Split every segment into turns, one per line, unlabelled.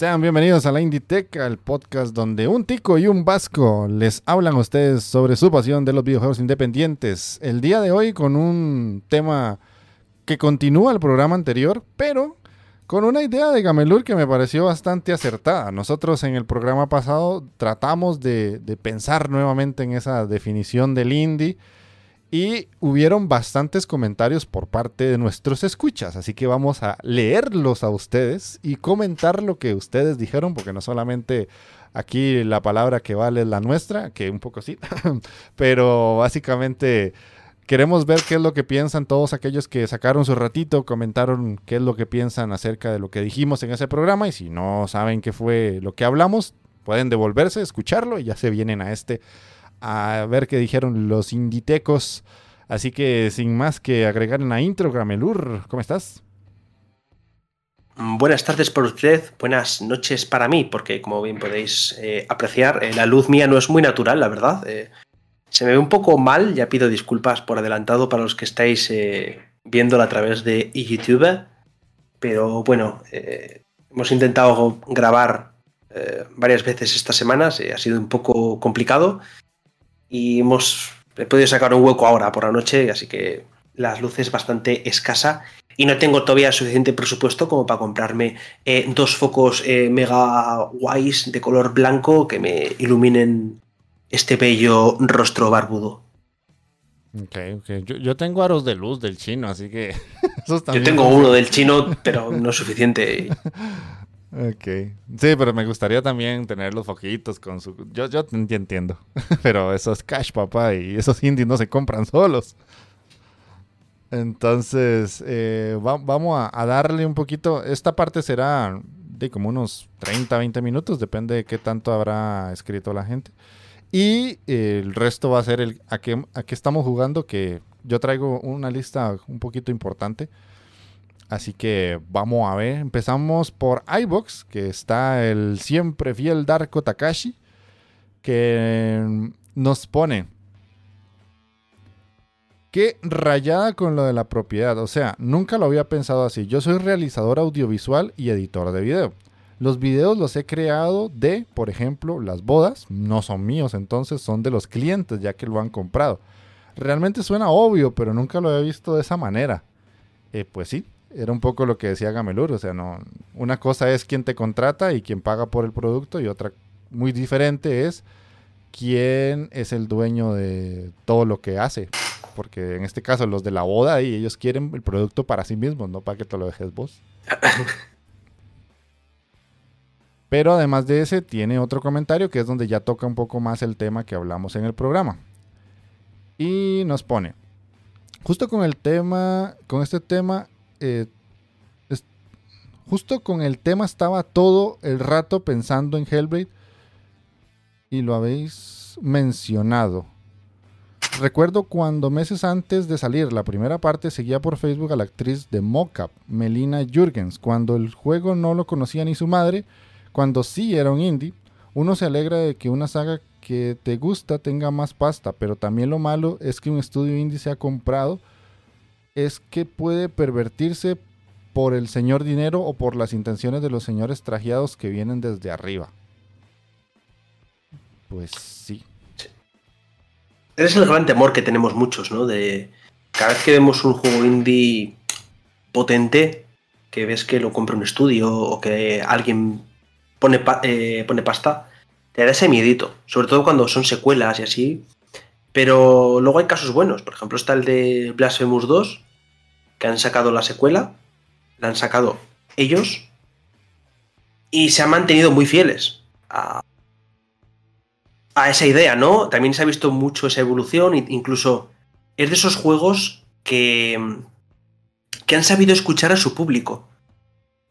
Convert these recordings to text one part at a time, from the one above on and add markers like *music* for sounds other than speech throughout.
Sean bienvenidos a la Inditeca, el podcast donde un tico y un vasco les hablan a ustedes sobre su pasión de los videojuegos independientes. El día de hoy con un tema que continúa el programa anterior, pero con una idea de Gamelur que me pareció bastante acertada. Nosotros en el programa pasado tratamos de, de pensar nuevamente en esa definición del indie y hubieron bastantes comentarios por parte de nuestros escuchas, así que vamos a leerlos a ustedes y comentar lo que ustedes dijeron, porque no solamente aquí la palabra que vale es la nuestra, que un poco sí, *laughs* pero básicamente queremos ver qué es lo que piensan todos aquellos que sacaron su ratito, comentaron qué es lo que piensan acerca de lo que dijimos en ese programa y si no saben qué fue lo que hablamos, pueden devolverse, escucharlo y ya se vienen a este a ver qué dijeron los inditecos. Así que sin más que agregar en la intro, Gramelur, ¿cómo estás?
Mm, buenas tardes para usted, buenas noches para mí, porque como bien podéis eh, apreciar, eh, la luz mía no es muy natural, la verdad. Eh, se me ve un poco mal, ya pido disculpas por adelantado para los que estáis viéndola a través de YouTube, pero bueno, hemos intentado grabar varias veces estas semanas, ha sido un poco complicado y hemos he podido sacar un hueco ahora por la noche, así que las luces bastante escasa y no tengo todavía suficiente presupuesto como para comprarme eh, dos focos eh, mega guays de color blanco que me iluminen este bello rostro barbudo.
Ok, ok. Yo, tengo aros de luz del chino, así que... *laughs*
Yo tengo uno del chino, pero no es suficiente. *laughs*
Ok. Sí, pero me gustaría también tener los foquitos con su... Yo, yo entiendo. *laughs* pero esos cash, papá, y esos indies no se compran solos. Entonces, eh, vamos a, darle un poquito... Esta parte será de como unos 30, 20 minutos, depende de qué tanto habrá escrito la gente. Y el resto va a ser el a qué, a qué estamos jugando, que yo traigo una lista un poquito importante. Así que vamos a ver. Empezamos por iBox, que está el siempre fiel Darko Takashi, que nos pone. Qué rayada con lo de la propiedad. O sea, nunca lo había pensado así. Yo soy realizador audiovisual y editor de video. Los videos los he creado de, por ejemplo, las bodas. No son míos, entonces son de los clientes, ya que lo han comprado. Realmente suena obvio, pero nunca lo había visto de esa manera. Eh, pues sí, era un poco lo que decía Gamelur, o sea, no, una cosa es quién te contrata y quién paga por el producto y otra muy diferente es quién es el dueño de todo lo que hace. Porque en este caso los de la boda y ellos quieren el producto para sí mismos, no para que te lo dejes vos. *coughs* Pero además de ese, tiene otro comentario que es donde ya toca un poco más el tema que hablamos en el programa. Y nos pone, justo con el tema, con este tema, eh, justo con el tema estaba todo el rato pensando en Hellblade y lo habéis mencionado. Recuerdo cuando meses antes de salir la primera parte seguía por Facebook a la actriz de Mocap, Melina Jürgens, cuando el juego no lo conocía ni su madre, cuando sí era un indie. Uno se alegra de que una saga que te gusta tenga más pasta, pero también lo malo es que un estudio indie se ha comprado es que puede pervertirse por el señor dinero o por las intenciones de los señores trajeados que vienen desde arriba. Pues sí.
Es el gran temor que tenemos muchos, ¿no? De cada vez que vemos un juego indie potente, que ves que lo compra un estudio o que alguien pone, eh, pone pasta, te da ese miedito. Sobre todo cuando son secuelas y así. Pero luego hay casos buenos. Por ejemplo, está el de Blasphemous 2, que han sacado la secuela, la han sacado ellos, y se han mantenido muy fieles a, esa idea, ¿no? También se ha visto mucho esa evolución, incluso es de esos juegos que, que han sabido escuchar a su público.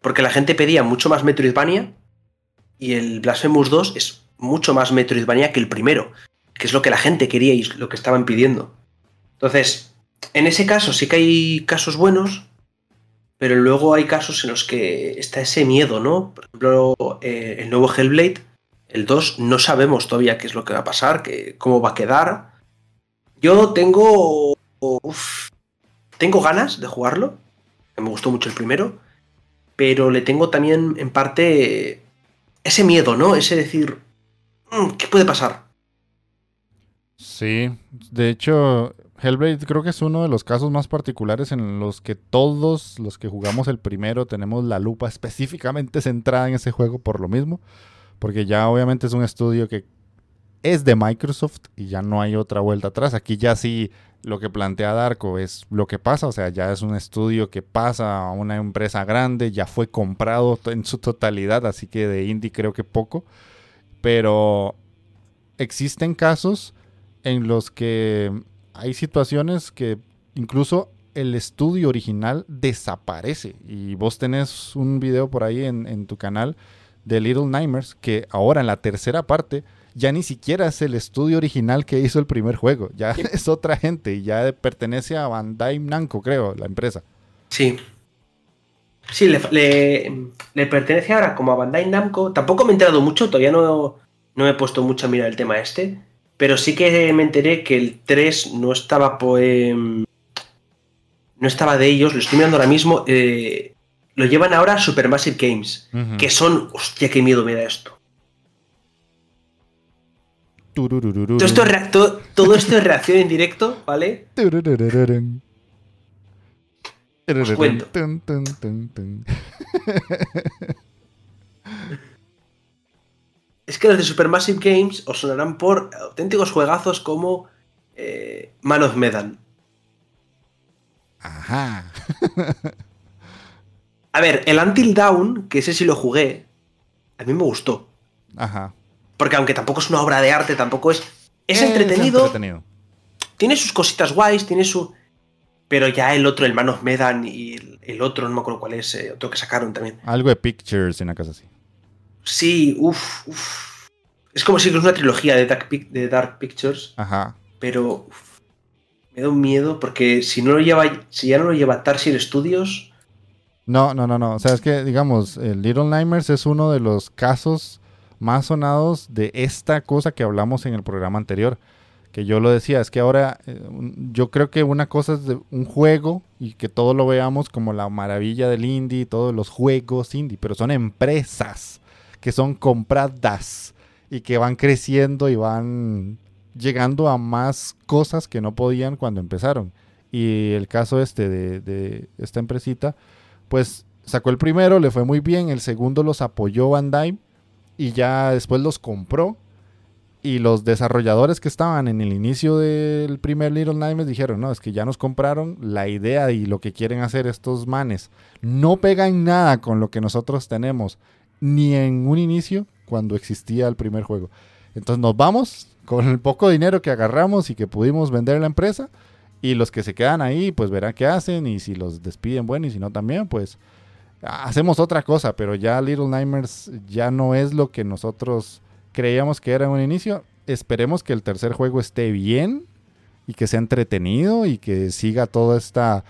Porque la gente pedía mucho más Metroidvania y el Blasphemous 2 es mucho más Metroidvania que el primero, que es lo que la gente quería y lo que estaban pidiendo. Entonces, en ese caso sí que hay casos buenos, pero luego hay casos en los que está ese miedo, ¿no? Por ejemplo, eh, el nuevo Hellblade, el 2, no sabemos todavía qué es lo que va a pasar, que, cómo va a quedar. Yo tengo. tengo ganas de jugarlo, me gustó mucho el primero, pero le tengo también en parte ese miedo, ¿no? Ese decir, mm, ¿qué puede pasar?
Sí, de hecho, Hellblade creo que es uno de los casos más particulares en los que todos los que jugamos el primero tenemos la lupa específicamente centrada en ese juego por lo mismo, porque ya obviamente es un estudio que es de Microsoft y ya no hay otra vuelta atrás. Aquí ya sí lo que plantea Darko es lo que pasa, o sea, ya es un estudio que pasa a una empresa grande, ya fue comprado en su totalidad, así que de indie creo que poco, pero existen casos en los que hay situaciones que incluso el estudio original desaparece. Y vos tenés un video por ahí en, tu canal de Little Nightmares que ahora en la tercera parte ya ni siquiera es el estudio original que hizo el primer juego. Ya *laughs* es otra gente y ya pertenece a Bandai Namco, creo, la empresa.
Sí. Sí, le, pertenece ahora como a Bandai Namco. Tampoco me he enterado mucho, todavía no, no me he puesto mucho a mirar el tema este. Pero sí que me enteré que el 3 no estaba no estaba de ellos, lo estoy mirando ahora mismo. Eh, lo llevan ahora a Supermassive Games, que son. Hostia, qué miedo me da esto. Todo esto, es reacción en directo, ¿vale? Os cuento. Es que los de Supermassive Games os sonarán por auténticos juegazos como eh, Man of Medan.
Ajá. *laughs*
a ver, el Until Down, que ese sí lo jugué, a mí me gustó.
Ajá.
Porque aunque tampoco es una obra de arte, tampoco es. Es, entretenido, Tiene sus cositas guays, tiene su. Pero ya el otro, el Man of Medan y el, otro, no me acuerdo cuál es, eh, otro que sacaron también.
Algo de Pictures en una casa así.
Sí, uff, uff. Es como si fuera una trilogía de Dark, de Dark Pictures.
Ajá.
Pero me da un miedo porque si no lo lleva, si ya no lo lleva Tarsier Studios.
No, no, no, no. O sea, es que, digamos, el Little Nightmares es uno de los casos más sonados de esta cosa que hablamos en el programa anterior. Que yo lo decía, es que ahora eh, yo creo que una cosa es de un juego y que todo lo veamos como la maravilla del indie, todos los juegos indie, pero son empresas que son compradas y que van creciendo y van llegando a más cosas que no podían cuando empezaron. Y el caso este de, esta empresita, pues sacó el primero, le fue muy bien, el segundo los apoyó Bandai y ya después los compró. Y los desarrolladores que estaban en el inicio del primer Little Nightmares dijeron, no, es que ya nos compraron la idea y lo que quieren hacer estos manes. No pegan nada con lo que nosotros tenemos ni en un inicio cuando existía el primer juego. Entonces nos vamos con el poco dinero que agarramos y que pudimos vender la empresa y los que se quedan ahí pues verán qué hacen y si los despiden bueno y si no también pues hacemos otra cosa, pero ya Little Nightmares ya no es lo que nosotros creíamos que era en un inicio. Esperemos que el tercer juego esté bien y que sea entretenido y que siga toda esta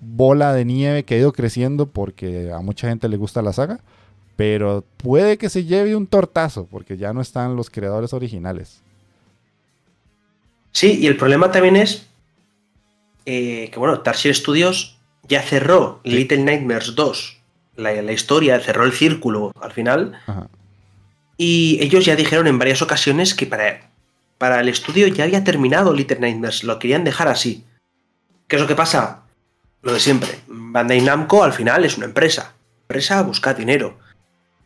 bola de nieve que ha ido creciendo porque a mucha gente le gusta la saga. Pero puede que se lleve un tortazo, porque ya no están los creadores originales.
Sí, y el problema también es eh, que, bueno, Tarsier Studios ya cerró Little Nightmares 2, la, la, historia, cerró el círculo al final. Y ellos ya dijeron en varias ocasiones que para, para el estudio ya había terminado Little Nightmares, lo querían dejar así. ¿Qué es lo que pasa? Lo de siempre. Bandai Namco al final es una empresa. empresa busca dinero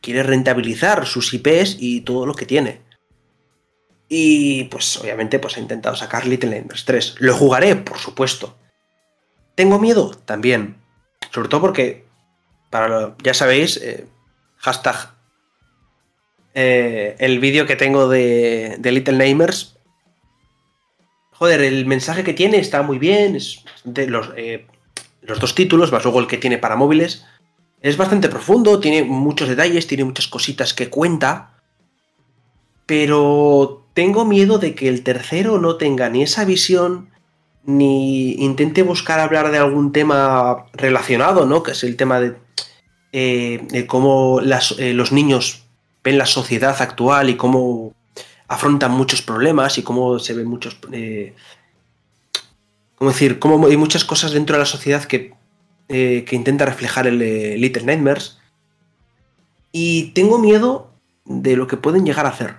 quiere rentabilizar sus IPs y todo lo que tiene. Y pues obviamente pues ha intentado sacar Little Nightmares 3. Lo jugaré, por supuesto. ¿Tengo miedo? También. Sobre todo porque, para ya sabéis, eh, hashtag eh, el vídeo que tengo de, Little Nightmares. Joder, el mensaje que tiene está muy bien. De los, eh, los dos títulos, más luego el que tiene para móviles Es bastante profundo, tiene muchos detalles, tiene muchas cositas que cuenta. Pero tengo miedo de que el tercero no tenga ni esa visión, ni intente buscar hablar de algún tema relacionado, ¿no? Que es el tema de, eh, cómo eh, los niños ven la sociedad actual y cómo afrontan muchos problemas y cómo se ven muchos... Eh, ¿Cómo decir? Cómo hay muchas cosas dentro de la sociedad que, que intenta reflejar el Little Nightmares. Y tengo miedo de lo que pueden llegar a hacer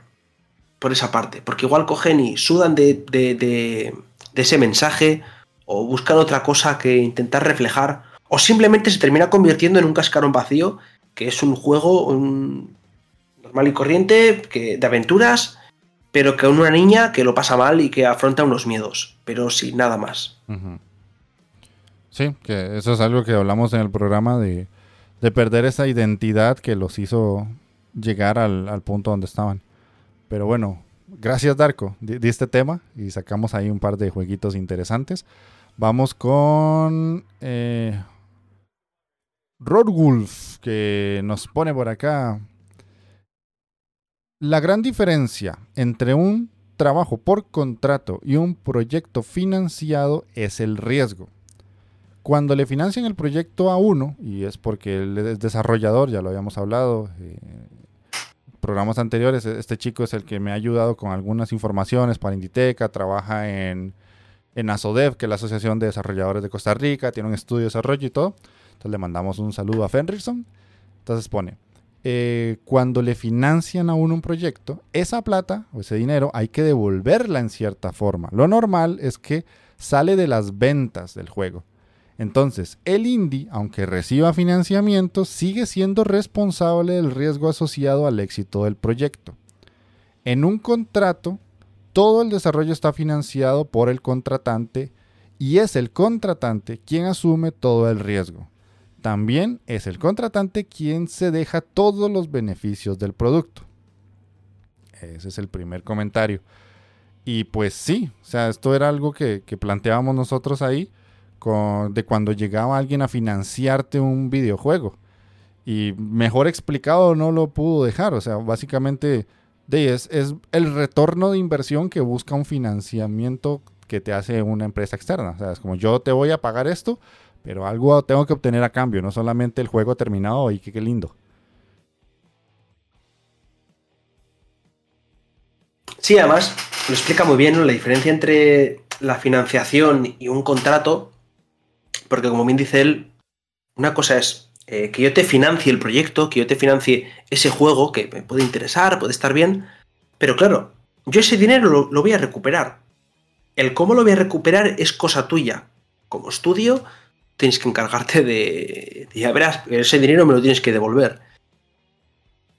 por esa parte, porque igual cogen y sudan de, de, ese mensaje o buscan otra cosa que intentar reflejar o simplemente se termina convirtiendo en un cascarón vacío que es un juego normal y corriente que, de aventuras pero que una niña que lo pasa mal y que afronta unos miedos, pero sin nada más.
Sí, que eso es algo que hablamos en el programa de, de perder esa identidad que los hizo llegar al, punto donde estaban. Pero bueno, gracias Darko de, este tema y sacamos ahí un par de jueguitos interesantes. Vamos con eh, Rodwolf que nos pone por acá. La gran diferencia entre un trabajo por contrato y un proyecto financiado es el riesgo. Cuando le financian el proyecto a uno, y es porque él es desarrollador, ya lo habíamos hablado, eh, programas anteriores, e-, este chico es el que me ha ayudado con algunas informaciones para Inditeca, trabaja en, en ASODEV, que es la Asociación de Desarrolladores de Costa Rica, tiene un estudio de desarrollo y todo. Entonces le mandamos un saludo a Fenrickson. Entonces pone, eh, cuando le financian a uno un proyecto, esa plata o ese dinero hay que devolverla en cierta forma. Lo normal es que sale de las ventas del juego. Entonces, el indie, aunque reciba financiamiento, sigue siendo responsable del riesgo asociado al éxito del proyecto. En un contrato, todo el desarrollo está financiado por el contratante y es el contratante quien asume todo el riesgo. También es el contratante quien se deja todos los beneficios del producto. Ese es el primer comentario. Y pues sí, o sea, esto era algo que, que planteábamos nosotros ahí de cuando llegaba alguien a financiarte un videojuego. Y mejor explicado no lo pudo dejar. O sea, básicamente de, es, el retorno de inversión que busca un financiamiento que te hace una empresa externa. O sea, es como yo te voy a pagar esto, pero algo tengo que obtener a cambio, no solamente el juego terminado y que qué lindo.
Sí, además lo explica muy bien la diferencia entre la financiación y un contrato porque como bien dice él, una cosa es eh, que yo te financie el proyecto, que yo te financie ese juego que me puede interesar, puede estar bien, pero claro, yo ese dinero lo, voy a recuperar. El cómo lo voy a recuperar es cosa tuya. Como estudio, tienes que encargarte de, ya verás, ese dinero me lo tienes que devolver.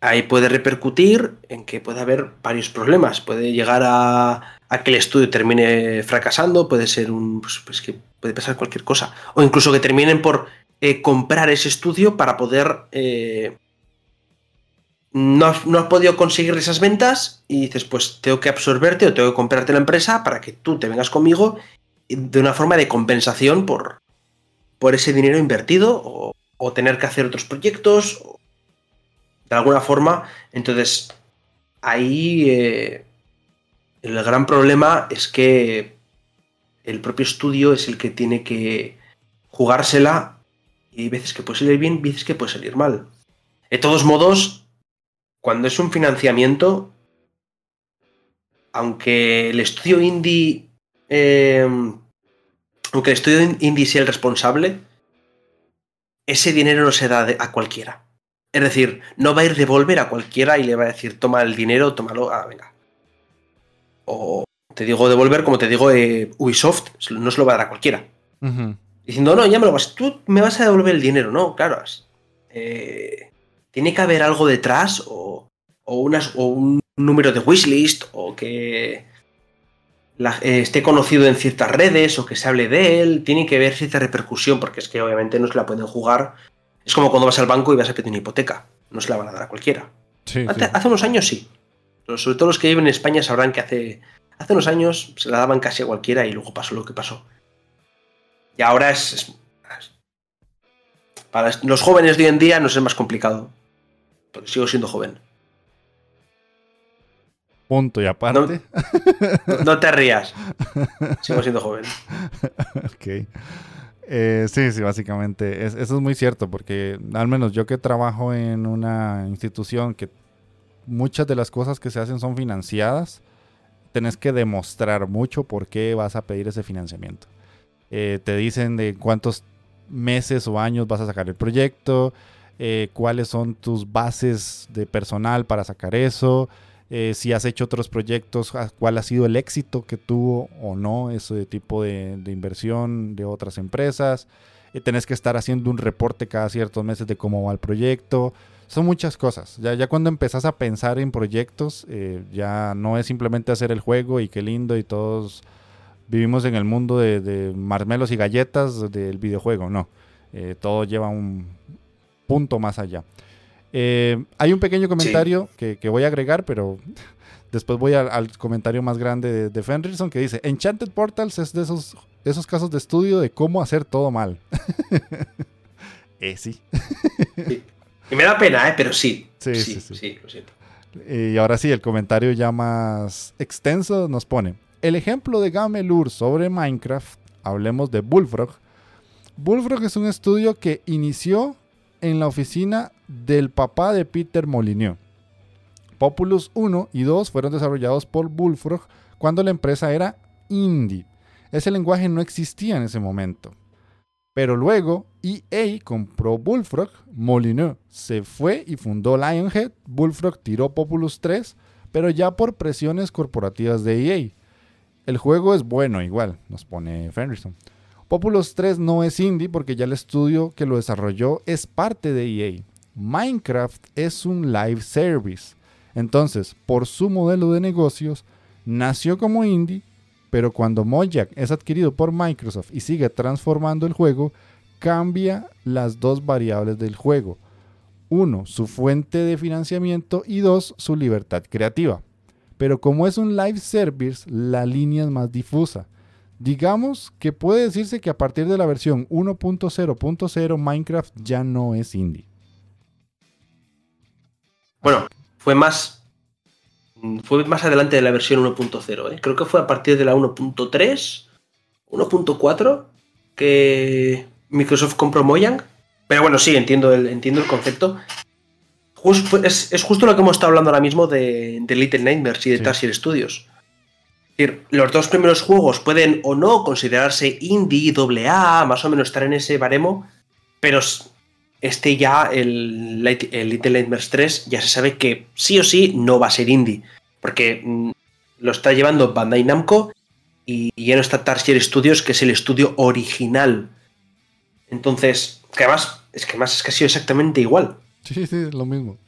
Ahí puede repercutir en que puede haber varios problemas. Puede llegar a, que el estudio termine fracasando, puede ser un. Pues, pues que puede pasar cualquier cosa. O incluso que terminen por eh, comprar ese estudio para poder... Eh, no, has, podido conseguir esas ventas y dices, pues tengo que absorberte o tengo que comprarte la empresa para que tú te vengas conmigo de una forma de compensación por, por ese dinero invertido o, tener que hacer otros proyectos de alguna forma. Entonces, ahí eh, el gran problema es que el propio estudio es el que tiene que jugársela y hay veces que puede salir bien, veces que puede salir mal. De todos modos, cuando es un financiamiento, aunque el estudio indie, em, aunque el estudio indie sea el responsable, ese dinero no se da a cualquiera. Es decir, no va a ir devolver a cualquiera y le va a decir, toma el dinero, tómalo, ah, venga. O, te digo devolver, como te digo, eh, Ubisoft no se lo va a dar a cualquiera. Diciendo, no, ya me lo vas, tú me vas a devolver el dinero, no, claro. Eh, tiene que haber algo detrás o, unas, o un número de wishlist o que eh, esté conocido en ciertas redes o que se hable de él. Tiene que haber cierta repercusión porque es que obviamente no se la pueden jugar. Es como cuando vas al banco y vas a pedir una hipoteca. No se la van a dar a cualquiera. hace, unos años sí. Sobre todo los que viven en España sabrán que hace Hace unos años se la daban casi a cualquiera y luego pasó lo que pasó. Y ahora es, Para los jóvenes de hoy en día no es más complicado. Porque sigo siendo joven.
Punto y aparte.
No, te rías. Sigo siendo joven.
ok. Eh, sí, sí, básicamente. eso es muy cierto, porque al menos yo que trabajo en una institución que muchas de las cosas que se hacen son financiadas, tenés que demostrar mucho por qué vas a pedir ese financiamiento. Eh, te dicen de cuántos meses o años vas a sacar el proyecto, eh, cuáles son tus bases de personal para sacar eso, eh, si has hecho otros proyectos, cuál ha sido el éxito que tuvo o no ese tipo de, inversión de otras empresas. tenés que estar haciendo un reporte cada ciertos meses de cómo va el proyecto. Son muchas cosas. Ya, ya cuando empezás a pensar en proyectos, ya no es simplemente hacer el juego y qué lindo y todos vivimos en el mundo de, marmelos y galletas del videojuego, no. Eh, todo lleva un punto más allá. Eh, hay un pequeño comentario que, voy a agregar, pero *laughs* después voy al, comentario más grande de, de, Fenrirson que dice, Enchanted Portals es de esos, esos casos de estudio de cómo hacer todo mal. *laughs* eh, sí.
Y me da pena, ¿eh? pero sí. Sí, sí, sí, sí. lo siento.
Y ahora sí, el comentario ya más extenso nos pone, el ejemplo de Gamelur sobre Minecraft, hablemos de Bullfrog. Bullfrog es un estudio que inició en la oficina del papá de Peter Molyneux. Populous 1 y 2 fueron desarrollados por Bullfrog cuando la empresa era indie. Ese lenguaje no existía en ese momento. Pero luego EA compró Bullfrog, Molyneux se fue y fundó Lionhead, Bullfrog tiró Populous 3, pero ya por presiones corporativas de EA. El juego es bueno igual, nos pone Fenderson. Populous 3 no es indie porque ya el estudio que lo desarrolló es parte de EA. Minecraft es un live service. Entonces, por su modelo de negocios, nació como indie, pero cuando Mojang es adquirido por Microsoft y sigue transformando el juego, cambia las dos variables del juego. Uno, su fuente de financiamiento y dos, su libertad creativa. Pero como es un live service, la línea es más difusa. Digamos que puede decirse que a partir de la versión 1.0.0 Minecraft ya no es indie.
Bueno, fue más fue más adelante de la versión 1.0, ¿eh? creo que fue a partir de la 1.3, 1.4 que Microsoft compró Mojang. Pero bueno, sí, entiendo el, entiendo el concepto es, justo lo que hemos estado hablando ahora mismo de, Little Nightmares y de Tarsier Studios. los dos primeros juegos pueden o no considerarse indie, doble A, más o menos estar en ese baremo, pero este ya, el, Little Nightmares 3, ya se sabe que sí o sí no va a ser indie, porque mm, lo está llevando Bandai Namco y ya no está Tarsier Studios, que es el estudio original. Entonces, que además, es que además es que ha sido exactamente igual.
Sí, sí, es lo mismo.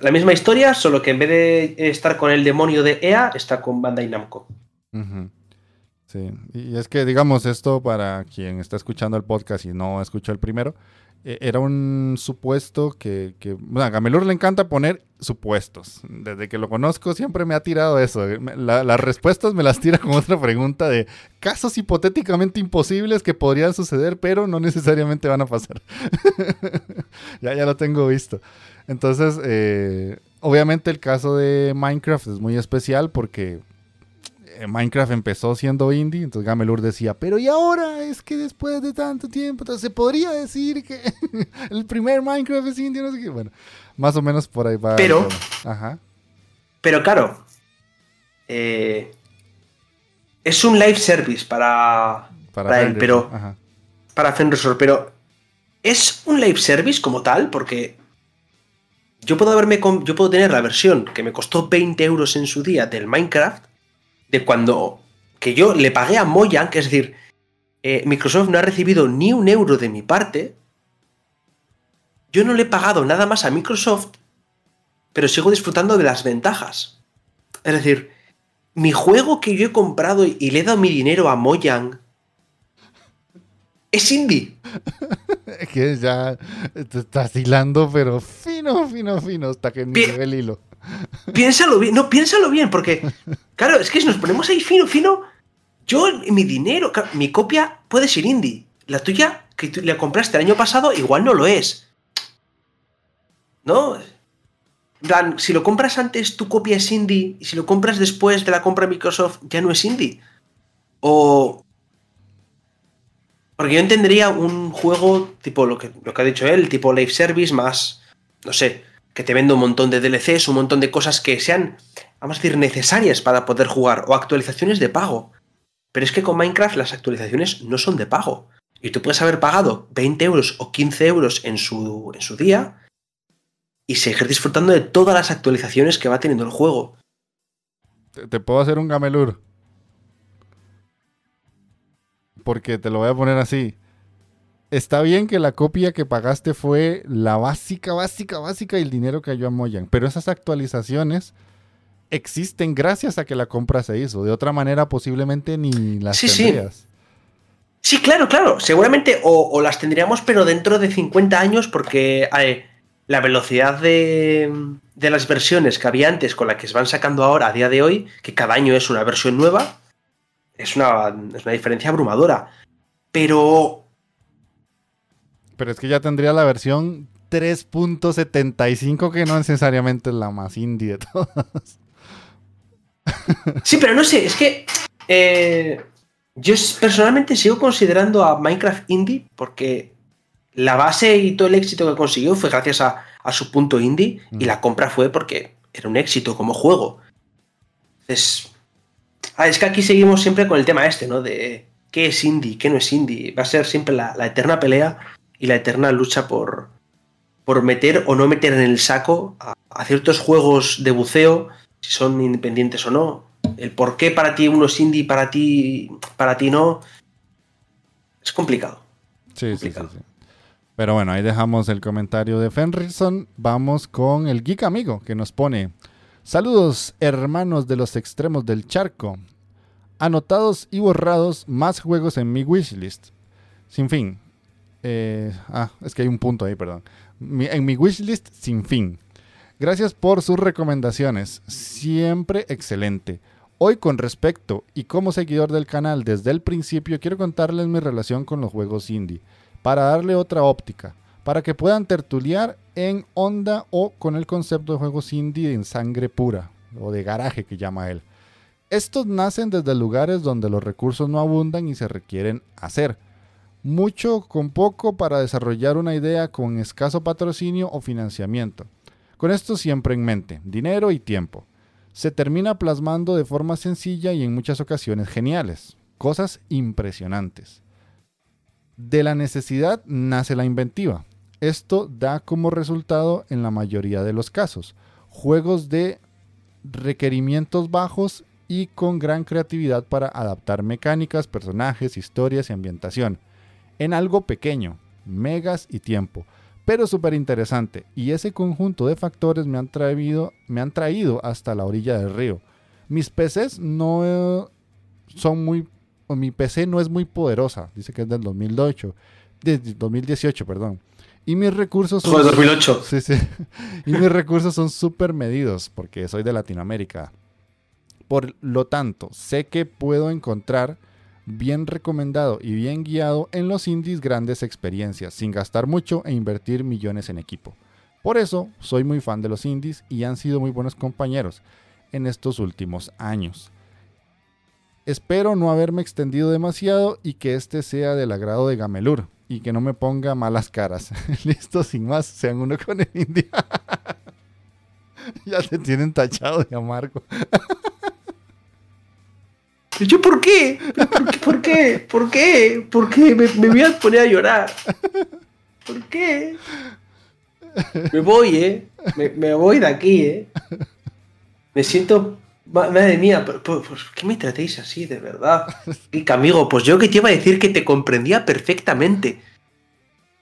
La misma historia, solo que en vez de estar con el demonio de EA, está con Bandai Namco.
Sí, y es que digamos esto para quien está escuchando el podcast y no escuchó el primero, era un supuesto que, bueno, a Gamelur le encanta poner supuestos. Desde que lo conozco siempre me ha tirado eso. las respuestas me las tira con otra pregunta de casos hipotéticamente imposibles que podrían suceder, pero no necesariamente van a pasar. *laughs* ya, ya lo tengo visto. Entonces, eh, obviamente el caso de Minecraft es muy especial porque Minecraft empezó siendo indie, entonces Gamelur decía, pero y ahora es que después de tanto tiempo, entonces se podría decir que *laughs* el primer Minecraft es indie, no sé qué, bueno, más o menos por ahí va.
Pero, Ajá. pero claro, eh, es un live service para, para, él, pero para Fenrisor, pero es un live service como tal, porque yo puedo haberme yo puedo tener la versión que me costó 20 euros en su día del Minecraft de cuando que yo le pagué a Mojang, es decir, eh, Microsoft no ha recibido ni un euro de mi parte, yo no le he pagado nada más a Microsoft, pero sigo disfrutando de las ventajas. Es decir, mi juego que yo he comprado y le he dado mi dinero a Mojang es indie. *laughs*
que ya te estás hilando, pero fino, fino, fino, hasta que ni el hilo.
Piénsalo bien, no, piénsalo bien, porque, claro, es que si nos ponemos ahí fino, fino, yo, mi dinero, mi copia puede ser indie. La tuya, que tú le compraste el año pasado, igual no lo es. ¿No? Plan, si lo compras antes, tu copia es indie, y si lo compras después de la compra de Microsoft, ya no es indie. O. Porque yo entendería un juego tipo lo que, lo que ha dicho él, tipo live service, más. No sé, que te venda un montón de DLCs, un montón de cosas que sean, vamos a decir, necesarias para poder jugar, o actualizaciones de pago. Pero es que con Minecraft las actualizaciones no son de pago. Y tú puedes haber pagado 20 euros o 15 euros en su, en su día y seguir disfrutando de todas las actualizaciones que va teniendo el juego.
Te, puedo hacer un gamelur. Porque te lo voy a poner así. Está bien que la copia que pagaste fue la básica, básica, básica y el dinero que cayó a Moyan. Pero esas actualizaciones existen gracias a que la compra se hizo. De otra manera, posiblemente ni las
sí, tendrías. Sí. sí. claro, claro. Seguramente o, las tendríamos, pero dentro de 50 años, porque la velocidad de, de, las versiones que había antes con la que se van sacando ahora a día de hoy, que cada año es una versión nueva, es una, es una diferencia abrumadora. Pero.
Pero es que ya tendría la versión 3.75, que no necesariamente es la más indie de todas.
Sí, pero no sé, es que eh, yo personalmente sigo considerando a Minecraft indie porque la base y todo el éxito que consiguió fue gracias a, su punto indie y la compra fue porque era un éxito como juego. Es, ah, es que aquí seguimos siempre con el tema este, ¿no? De qué es indie, qué no es indie. Va a ser siempre la, eterna pelea y la eterna lucha por, por meter o no meter en el saco a ciertos juegos de buceo si son independientes o no. El por qué para ti uno es indie y para ti, para ti no. Es complicado.
Sí, sí, sí, Pero bueno, ahí dejamos el comentario de Fenrickson. Vamos con el geek amigo que nos pone. Saludos, hermanos de los extremos del charco. Anotados y borrados más juegos en mi wishlist. Sin fin. Eh, ah, es que hay un punto ahí, perdón. en mi wishlist sin fin. Gracias por sus recomendaciones, siempre excelente. Hoy con respecto y como seguidor del canal desde el principio quiero contarles mi relación con los juegos indie, para darle otra óptica, para que puedan tertuliar en onda o con el concepto de juegos indie en sangre pura, o de garaje que llama él. Estos nacen desde lugares donde los recursos no abundan y se requieren hacer. Mucho con poco para desarrollar una idea con escaso patrocinio o financiamiento. Con esto siempre en mente, dinero y tiempo. Se termina plasmando de forma sencilla y en muchas ocasiones geniales, cosas impresionantes. De la necesidad nace la inventiva. Esto da como resultado en la mayoría de los casos juegos de requerimientos bajos y con gran creatividad para adaptar mecánicas, personajes, historias y ambientación en algo pequeño, megas y tiempo pero súper interesante. Y ese conjunto de factores me han, traído, me han traído hasta la orilla del río. Mis PCs no son muy... O mi PC no es muy poderosa, dice que es del 2008, de 2018, perdón. Y mis recursos
son... 2008.
Sí, sí. *laughs* Y mis recursos son súper medidos porque soy de Latinoamérica. Por lo tanto, sé que puedo encontrar bien recomendado y bien guiado en los indies grandes experiencias, sin gastar mucho e invertir millones en equipo. Por eso soy muy fan de los indies y han sido muy buenos compañeros en estos últimos años. Espero no haberme extendido demasiado y que este sea del agrado de Gamelur y que no me ponga malas caras. *laughs* Listo, sin más, sean uno con el indie. *laughs* ya te tienen tachado de amargo. *laughs*
¿Yo por qué? ¿Por qué? ¿Por qué? ¿Por qué? Me, voy a poner a llorar. ¿Por qué? Me voy, ¿eh? Me, voy de aquí, ¿eh? Me siento... Madre mía, ¿por, qué me tratéis así, de verdad? Y amigo, pues yo que te iba a decir que te comprendía perfectamente.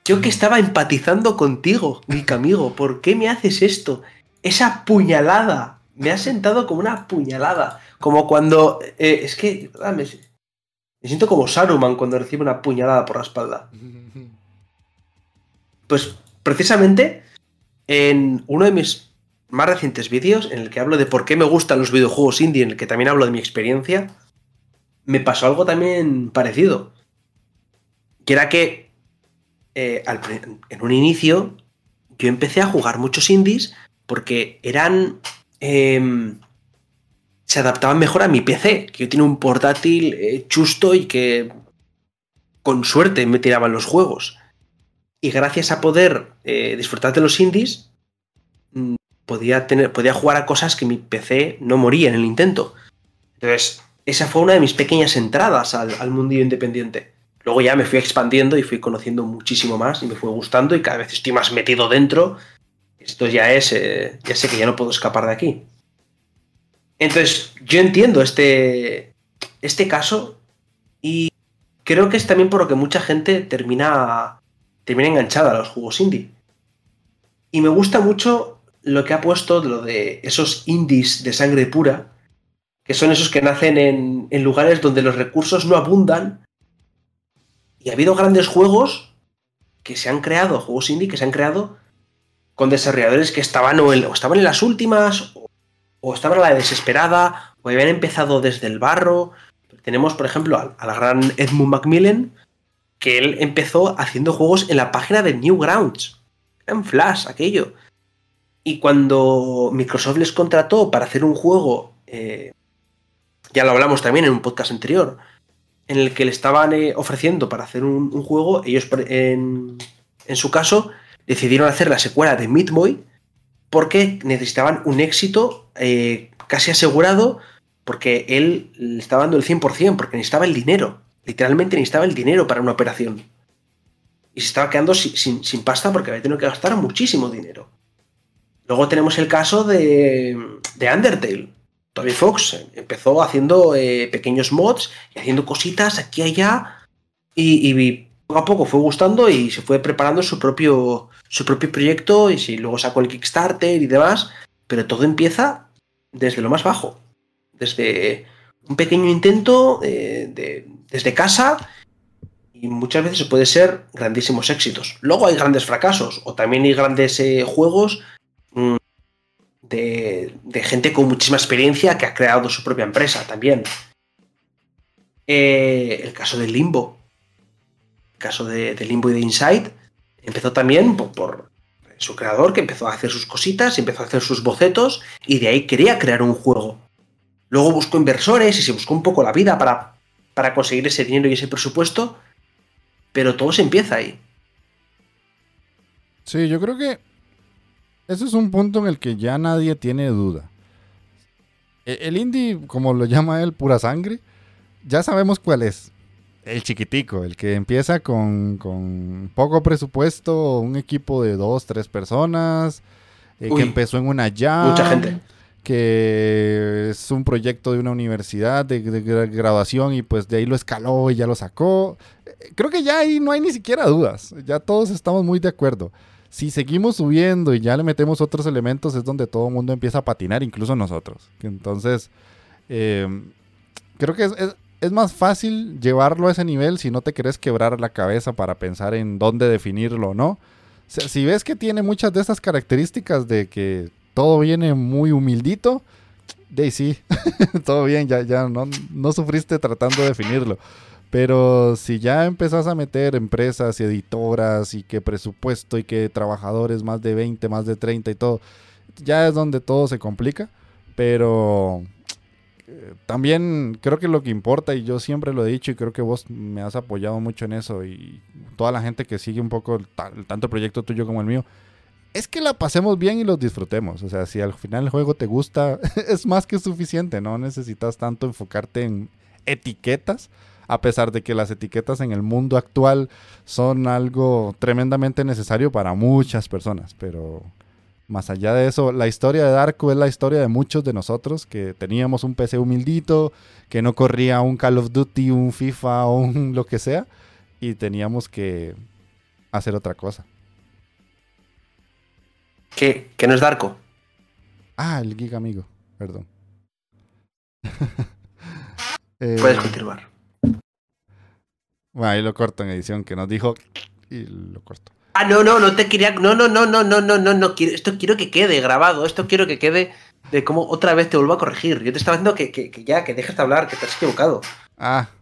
Yo que estaba empatizando contigo, mi amigo, ¿por qué me haces esto? Esa puñalada. Me ha sentado como una puñalada. Como cuando. Eh, es que. me, me, siento como Saruman cuando recibe una puñalada por la espalda. Pues precisamente en uno de mis más recientes vídeos, en el que hablo de por qué me gustan los videojuegos indie, en el que también hablo de mi experiencia, me pasó algo también parecido. Que era que eh, en un inicio yo empecé a jugar muchos indies porque eran... Em, se adaptaban mejor a mi PC, que yo tenía un portátil eh, chusto y que con suerte me tiraban los juegos. Y gracias a poder eh, disfrutar de los indies, mm, podía, tener, podía jugar a cosas que mi PC no moría en el intento. Entonces, esa fue una de mis pequeñas entradas al, al mundillo independiente. Luego ya me fui expandiendo y fui conociendo muchísimo más y me fue gustando y cada vez estoy más metido dentro. Esto ya es, eh, ya sé que ya no puedo escapar de aquí. Entonces, yo entiendo este, este caso y creo que es también por lo que mucha gente termina, termina enganchada a los juegos indie. Y me gusta mucho lo que ha puesto lo de esos indies de sangre pura, que son esos que nacen en, en lugares donde los recursos no abundan y ha habido grandes juegos que se han creado, juegos indie que se han creado con desarrolladores que estaban o, estaban en las últimas, estaban a la desesperada, o habían empezado desde el barro. Tenemos, por ejemplo, al, gran Edmund Macmillan, que él empezó haciendo juegos en la página de Newgrounds. En Flash, aquello. Y cuando Microsoft les contrató para hacer un juego, eh, ya lo hablamos también en un podcast anterior, en el que le estaban eh, ofreciendo para hacer un, juego, ellos en, su caso decidieron hacer la secuela de Meat porque necesitaban un éxito eh, casi asegurado porque él le estaba dando el 100%, porque necesitaba el dinero. Literalmente necesitaba el dinero para una operación. Y se estaba quedando sin, sin pasta porque había tenido que gastar muchísimo dinero. Luego tenemos el caso de, de Undertale. Toby Fox empezó haciendo eh, pequeños mods y haciendo cositas aquí y allá. Y, poco a poco fue gustando y se fue preparando su propio, su propio proyecto. Y si luego sacó el Kickstarter y demás. Pero todo empieza desde lo más bajo. Desde un pequeño intento de, desde casa. Y muchas veces puede ser grandísimos éxitos. Luego hay grandes fracasos. O también hay grandes eh, juegos mm, de, gente con muchísima experiencia que ha creado su propia empresa también. Eh, el caso de Limbo. El caso de, Limbo y de Inside. Empezó también por, su creador, que empezó a hacer sus cositas, empezó a hacer sus bocetos, y de ahí quería crear un juego. Luego buscó inversores y se buscó un poco la vida para, para conseguir ese dinero y ese presupuesto, pero todo se empieza ahí.
Sí, yo creo que ese es un punto en el que ya nadie tiene duda. E, el indie, como lo llama él, pura sangre, ya sabemos cuál es. El chiquitico, el que empieza con, poco presupuesto, un equipo de dos, tres personas, eh, que empezó en una jam.
Mucha gente.
Que es un proyecto de una universidad de, de, graduación y pues de ahí lo escaló y ya lo sacó. Eh, creo que ya ahí no hay ni siquiera dudas. Ya todos estamos muy de acuerdo si seguimos subiendo y ya le metemos otros elementos, es donde todo el mundo empieza a patinar, incluso nosotros. Entonces, eh, creo que es, más fácil llevarlo a ese nivel si no te querés quebrar la cabeza para pensar en dónde definirlo no. si ves que tiene muchas de esas características de que todo viene muy humildito, de sí, *laughs* todo bien, ya, ya no, no sufriste tratando de definirlo. Pero si ya empezás a meter empresas y editoras y que presupuesto y que trabajadores más de 20, más de 30 y todo, ya es donde todo se complica. Pero también creo que lo que importa, y yo siempre lo he dicho y creo que vos me has apoyado mucho en eso y toda la gente que sigue un poco tanto el proyecto tuyo como el mío, es que la pasemos bien y los disfrutemos. O sea, si al final el juego te gusta, *laughs* es más que suficiente, no necesitas tanto enfocarte en etiquetas a pesar de que las etiquetas en el mundo actual son algo tremendamente necesario para muchas personas, pero más allá de eso, la historia de Darko es la historia de muchos de nosotros que teníamos un PC humildito, que no corría un Call of Duty, un FIFA o un *laughs* lo que sea, y teníamos que hacer otra cosa.
¿Qué? ¿Qué no es Darko?
Ah, el Giga Amigo, perdón. *laughs*
Puedes eh, continuar.
Bueno, ahí lo corto en edición, que nos dijo y lo corto.
Ah, no, no, no te quería. No, no, no, no, no, no, no, no. Quiero, esto quiero que quede grabado. Esto quiero que quede de cómo otra vez te vuelvo a corregir. Yo te estaba diciendo que, que, ya, que dejes de hablar, que te has equivocado.
Ah. *laughs*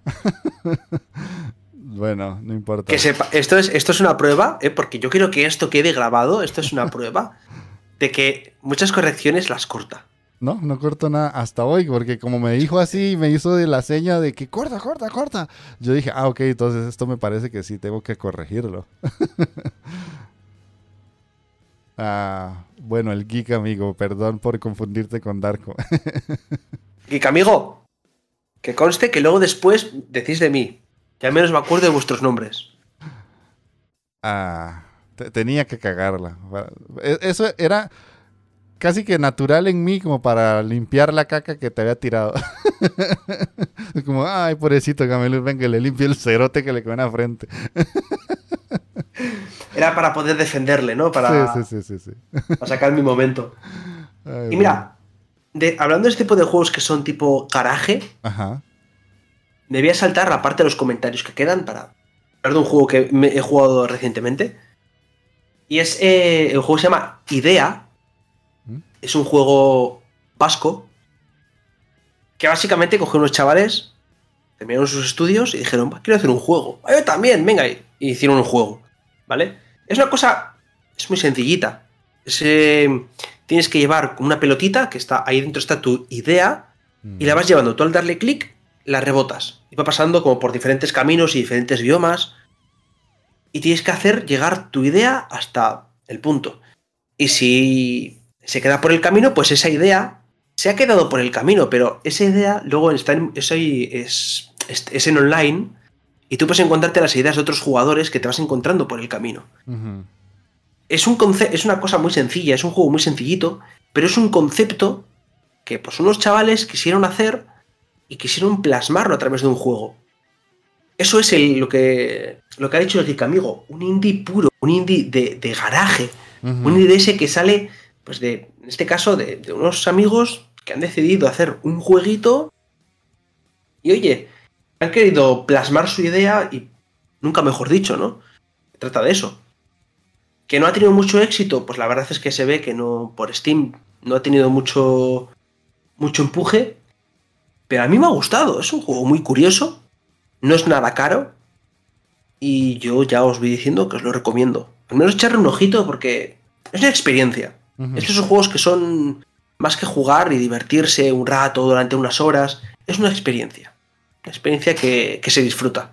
Bueno, no importa.
Que sepa, esto es, esto es una prueba, ¿eh? porque yo quiero que esto quede grabado. Esto es una prueba de que muchas correcciones las corta.
No, no corto nada hasta hoy, porque como me dijo así, me hizo de la seña de que corta, corta, corta. Yo dije, ah, ok, entonces esto me parece que sí, tengo que corregirlo. *laughs* ah, bueno, el geek amigo, perdón por confundirte con Darko. *laughs*
geek amigo, que conste que luego después decís de mí. Ya menos me acuerdo de vuestros nombres.
Ah, tenía que cagarla. Eso era casi que natural en mí como para limpiar la caca que te había tirado. *laughs* como, ay, pobrecito Camilo, venga, le limpio el cerote que le quedó en la frente. *laughs*
Era para poder defenderle, ¿no? Para,
sí, sí, sí, sí,
Para sacar mi momento. y mira, de, hablando de este tipo de juegos que son tipo garaje,
Ajá.
me voy a saltar la parte de los comentarios que quedan para hablar de un juego que me he jugado recientemente. Y es eh, el juego se llama Idea, es un juego vasco que básicamente cogió unos chavales, terminaron sus estudios y dijeron, quiero hacer un juego. Ah, yo también, venga, y hicieron un juego, ¿vale? Es una cosa, es muy sencillita. Eh, tienes que llevar una pelotita que está ahí dentro está tu idea y la vas llevando. Tú al darle clic, la rebotas. Y va pasando como por diferentes caminos y diferentes biomas. Y tienes que hacer llegar tu idea hasta el punto. Y si se queda por el camino, pues esa idea se ha quedado por el camino, pero esa idea luego está en, es, es, en online y tú puedes encontrarte las ideas de otros jugadores que te vas encontrando por el camino. es, un es una cosa muy sencilla, es un juego muy sencillito, pero es un concepto que pues unos chavales quisieron hacer y quisieron plasmarlo a través de un juego. Eso es lo, que, lo que ha dicho el Geek Amigo, un indie puro, un indie de, garaje, un indie de ese que sale pues de, en este caso, de, unos amigos que han decidido hacer un jueguito y oye, han querido plasmar su idea y nunca mejor dicho, ¿no? trata de eso. Que no ha tenido mucho éxito, pues la verdad es que se ve que no por Steam no ha tenido mucho mucho empuje, pero a mí me ha gustado, es un juego muy curioso, no es nada caro y yo ya os voy diciendo que os lo recomiendo. Al menos echarle un ojito porque es una experiencia. Estos son juegos que son más que jugar y divertirse un rato durante unas horas. Es una experiencia. Una experiencia que, se disfruta.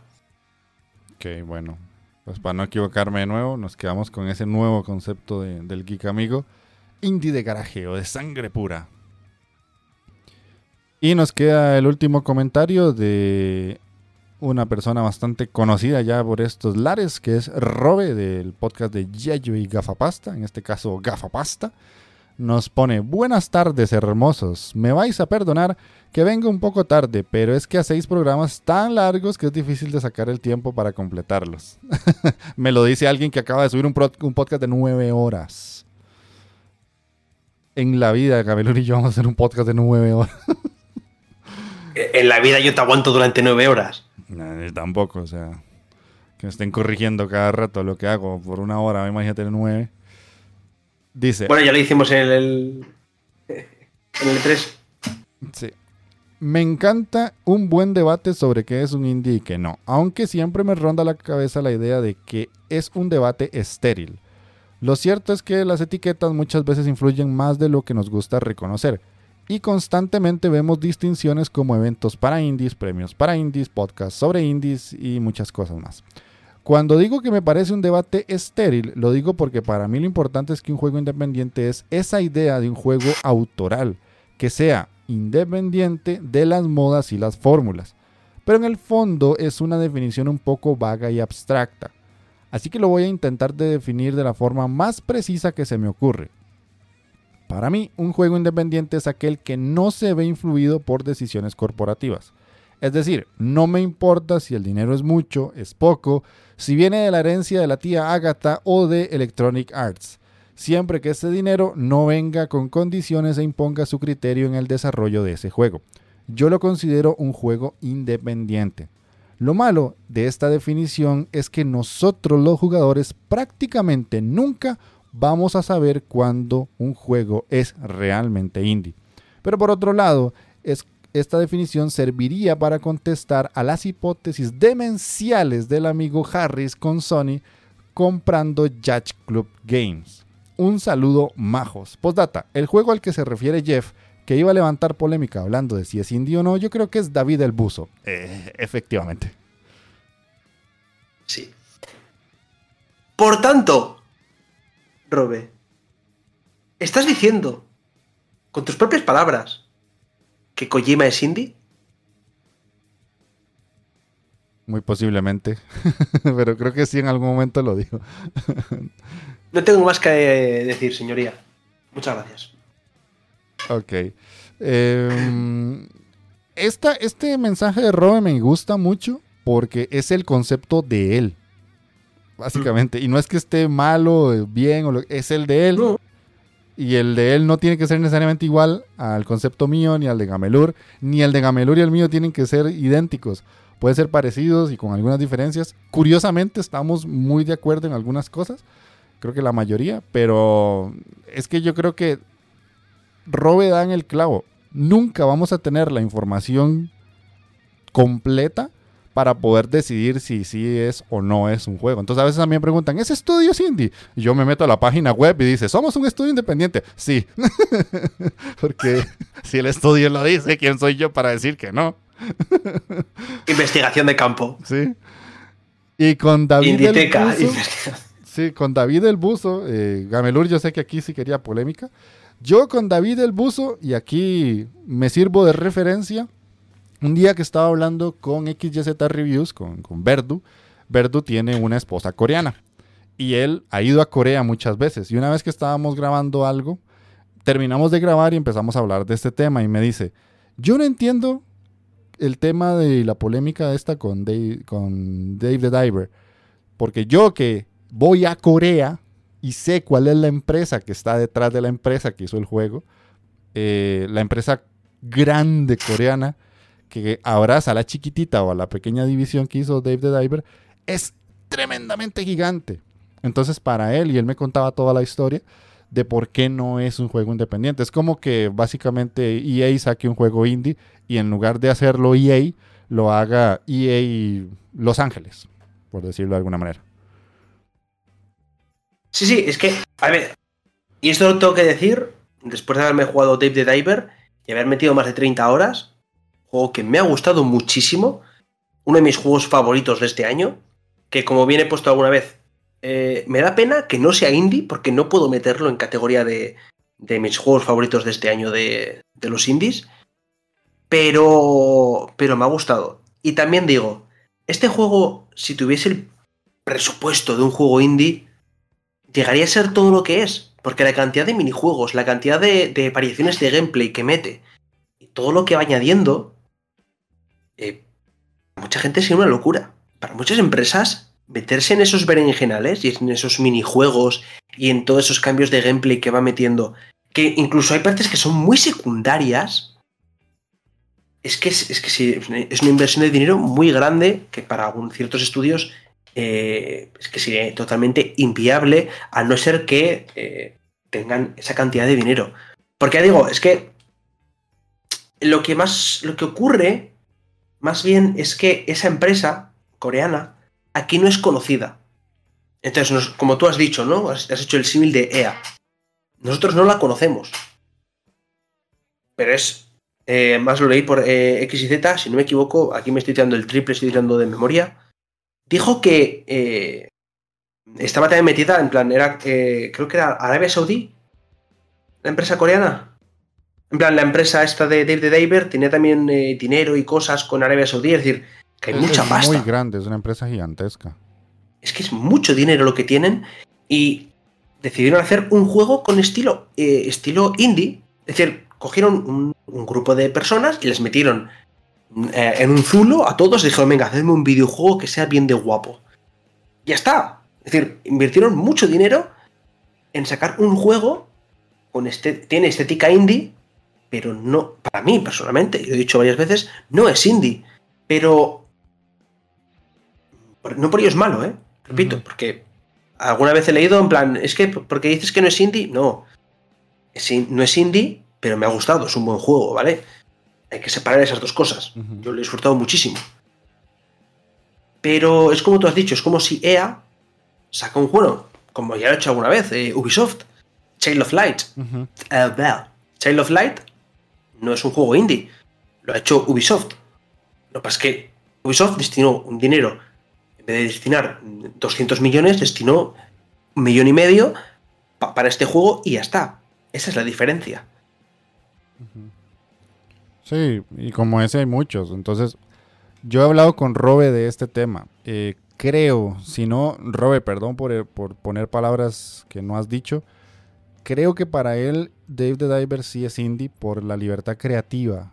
Ok, bueno. Pues para no equivocarme de nuevo, nos quedamos con ese nuevo concepto del geek amigo. Indie de garaje o de sangre pura. Y nos queda el último comentario de una persona bastante conocida ya por estos lares, que es Robe del podcast de Yayo y Gafapasta, en este caso Gafapasta. Nos pone, buenas tardes hermosos, me vais a perdonar que vengo un poco tarde, pero es que hacéis programas tan largos que es difícil de sacar el tiempo para completarlos. *laughs* me lo dice alguien que acaba de subir un, podcast de nueve horas. En la vida, Gabriel y yo vamos a hacer un podcast de nueve horas. *laughs*
en la vida yo te aguanto durante nueve horas
tampoco, o sea, que me estén corrigiendo cada rato lo que hago por una hora, imagínate 9. Dice.
Bueno, ya lo hicimos en el, en el 3.
Sí. Me encanta un buen debate sobre qué es un indie y qué no, aunque siempre me ronda la cabeza la idea de que es un debate estéril. Lo cierto es que las etiquetas muchas veces influyen más de lo que nos gusta reconocer y constantemente vemos distinciones como eventos para indies, premios para indies, podcasts sobre indies y muchas cosas más. Cuando digo que me parece un debate estéril, lo digo porque para mí lo importante es que un juego independiente es esa idea de un juego autoral, que sea independiente de las modas y las fórmulas. Pero en el fondo es una definición un poco vaga y abstracta. Así que lo voy a intentar de definir de la forma más precisa que se me ocurre. Para mí, un juego independiente es aquel que no se ve influido por decisiones corporativas. Es decir, no me importa si el dinero es mucho, es poco, si viene de la herencia de la tía Agatha o de Electronic Arts, siempre que ese dinero no venga con condiciones e imponga su criterio en el desarrollo de ese juego. Yo lo considero un juego independiente. Lo malo de esta definición es que nosotros los jugadores prácticamente nunca vamos a saber cuándo un juego es realmente indie. Pero por otro lado, es, esta definición serviría para contestar a las hipótesis demenciales del amigo Harris con Sony comprando Judge Club Games. Un saludo majos. Postdata, el juego al que se refiere Jeff, que iba a levantar polémica hablando de si es indie o no, yo creo que es David el Buzo. Eh, efectivamente.
Sí. Por tanto, Robe, estás diciendo, con tus propias palabras, que Kojima es indie?
Muy posiblemente, *laughs* pero creo que sí en algún momento lo digo. *laughs*
no tengo más que decir, señoría. Muchas gracias.
Ok. Em, este mensaje de Robe me gusta mucho porque es el concepto de él, básicamente. Y no es que esté malo, bien, o es el de él. Y el de él no tiene que ser necesariamente igual al concepto mío, ni al de Gamelur, ni el de Gamelur y el mío tienen que ser idénticos. Pueden ser parecidos y con algunas diferencias. Curiosamente estamos muy de acuerdo en algunas cosas, creo que la mayoría, pero es que yo creo que Robe da en el clavo. Nunca vamos a tener la información completa para poder decidir si sí es o no es un juego. Entonces a veces a mí me preguntan, ¿es estudio indie? Y yo me meto a la página web y dice, ¿somos un estudio independiente? Sí. *laughs* Porque *laughs* si el estudio lo dice, ¿quién soy yo para decir que no? *laughs*
Investigación de campo.
Sí. Y con David el Buzo, Sí, con David el Buzo, eh, Gamelur yo sé que aquí sí quería polémica. Yo con David el Buzo, y aquí me sirvo de referencia, un día que estaba hablando con XYZ Reviews, con, con Verdu, Verdu tiene una esposa coreana. Y él ha ido a Corea muchas veces. Y una vez que estábamos grabando algo, terminamos de grabar y empezamos a hablar de este tema. Y me dice, yo no entiendo el tema de la polémica esta con Dave, the Diver. Porque yo que voy a Corea y sé cuál es la empresa que está detrás de la empresa que hizo el juego, eh, la empresa grande coreana, que abraza a la chiquitita o a la pequeña división que hizo Dave the Diver, es tremendamente gigante. Entonces, para él, y él me contaba toda la historia de por qué no es un juego independiente. Es como que básicamente EA saque un juego indie y en lugar de hacerlo EA, lo haga EA Los Ángeles, por decirlo de alguna manera.
Sí, sí, es que, a ver, y esto lo tengo que decir, después de haberme jugado Dave the Diver y haber metido más de 30 horas, juego que me ha gustado muchísimo, uno de mis juegos favoritos de este año, que como bien he puesto alguna vez, eh, me da pena que no sea indie porque no puedo meterlo en categoría de, de mis juegos favoritos de este año de, de, los indies, pero, pero me ha gustado. Y también digo, este juego, si tuviese el presupuesto de un juego indie, llegaría a ser todo lo que es, porque la cantidad de minijuegos, la cantidad de, de variaciones de gameplay que mete, y todo lo que va añadiendo, mucha gente es una locura. Para muchas empresas, meterse en esos berenjenales y en esos minijuegos y en todos esos cambios de gameplay que va metiendo, que incluso hay partes que son muy secundarias, es que, es, sí, es una inversión de dinero muy grande que para ciertos estudios eh, es que sería totalmente inviable a no ser que eh, tengan esa cantidad de dinero. Porque ya digo, es que lo que más, lo que ocurre más bien es que esa empresa coreana aquí no es conocida. Entonces, como tú has dicho, ¿no? Has, hecho el símil de EA. Nosotros no la conocemos. Pero es. Eh, más lo leí por eh, X y Z, si no me equivoco, aquí me estoy tirando el triple, estoy tirando de memoria. Dijo que eh, estaba también metida, en plan, era. creo que era Arabia Saudí, la empresa coreana. En plan, la empresa esta de Dave the Diver tiene también eh, dinero y cosas con Arabia Saudí, es decir, que hay mucha pasta.
Es muy grande, es una empresa gigantesca.
Es que es mucho dinero lo que tienen y decidieron hacer un juego con estilo, eh, estilo indie. Es decir, cogieron un, grupo de personas y les metieron eh, en un zulo a todos y dijeron, venga, hacedme un videojuego que sea bien de guapo. Ya está. Es decir, invirtieron mucho dinero en sacar un juego con este, tiene estética indie, pero no, para mí personalmente, lo he dicho varias veces, no es indie. Pero no por ello es malo, ¿eh? Repito, porque alguna vez he leído en plan, es que porque dices que no es indie, no. no es indie, pero me ha gustado, es un buen juego, ¿vale? Hay que separar esas dos cosas. Yo lo he disfrutado muchísimo. Pero es como tú has dicho, es como si EA saca un juego, como ya lo he hecho alguna vez, eh, Ubisoft, Child of Light. Uh, Child of Light no es un juego indie, lo ha hecho Ubisoft. Lo que pasa es que Ubisoft destinó un dinero, en vez de destinar 200 millones, destinó un millón y medio para este juego y ya está. Esa es la diferencia.
Sí, y como ese hay muchos. Entonces, yo he hablado con Robe de este tema. Eh, creo, si no, Robe, perdón por, por, poner palabras que no has dicho. Creo que para él Dave the Diver sí es indie por la libertad creativa.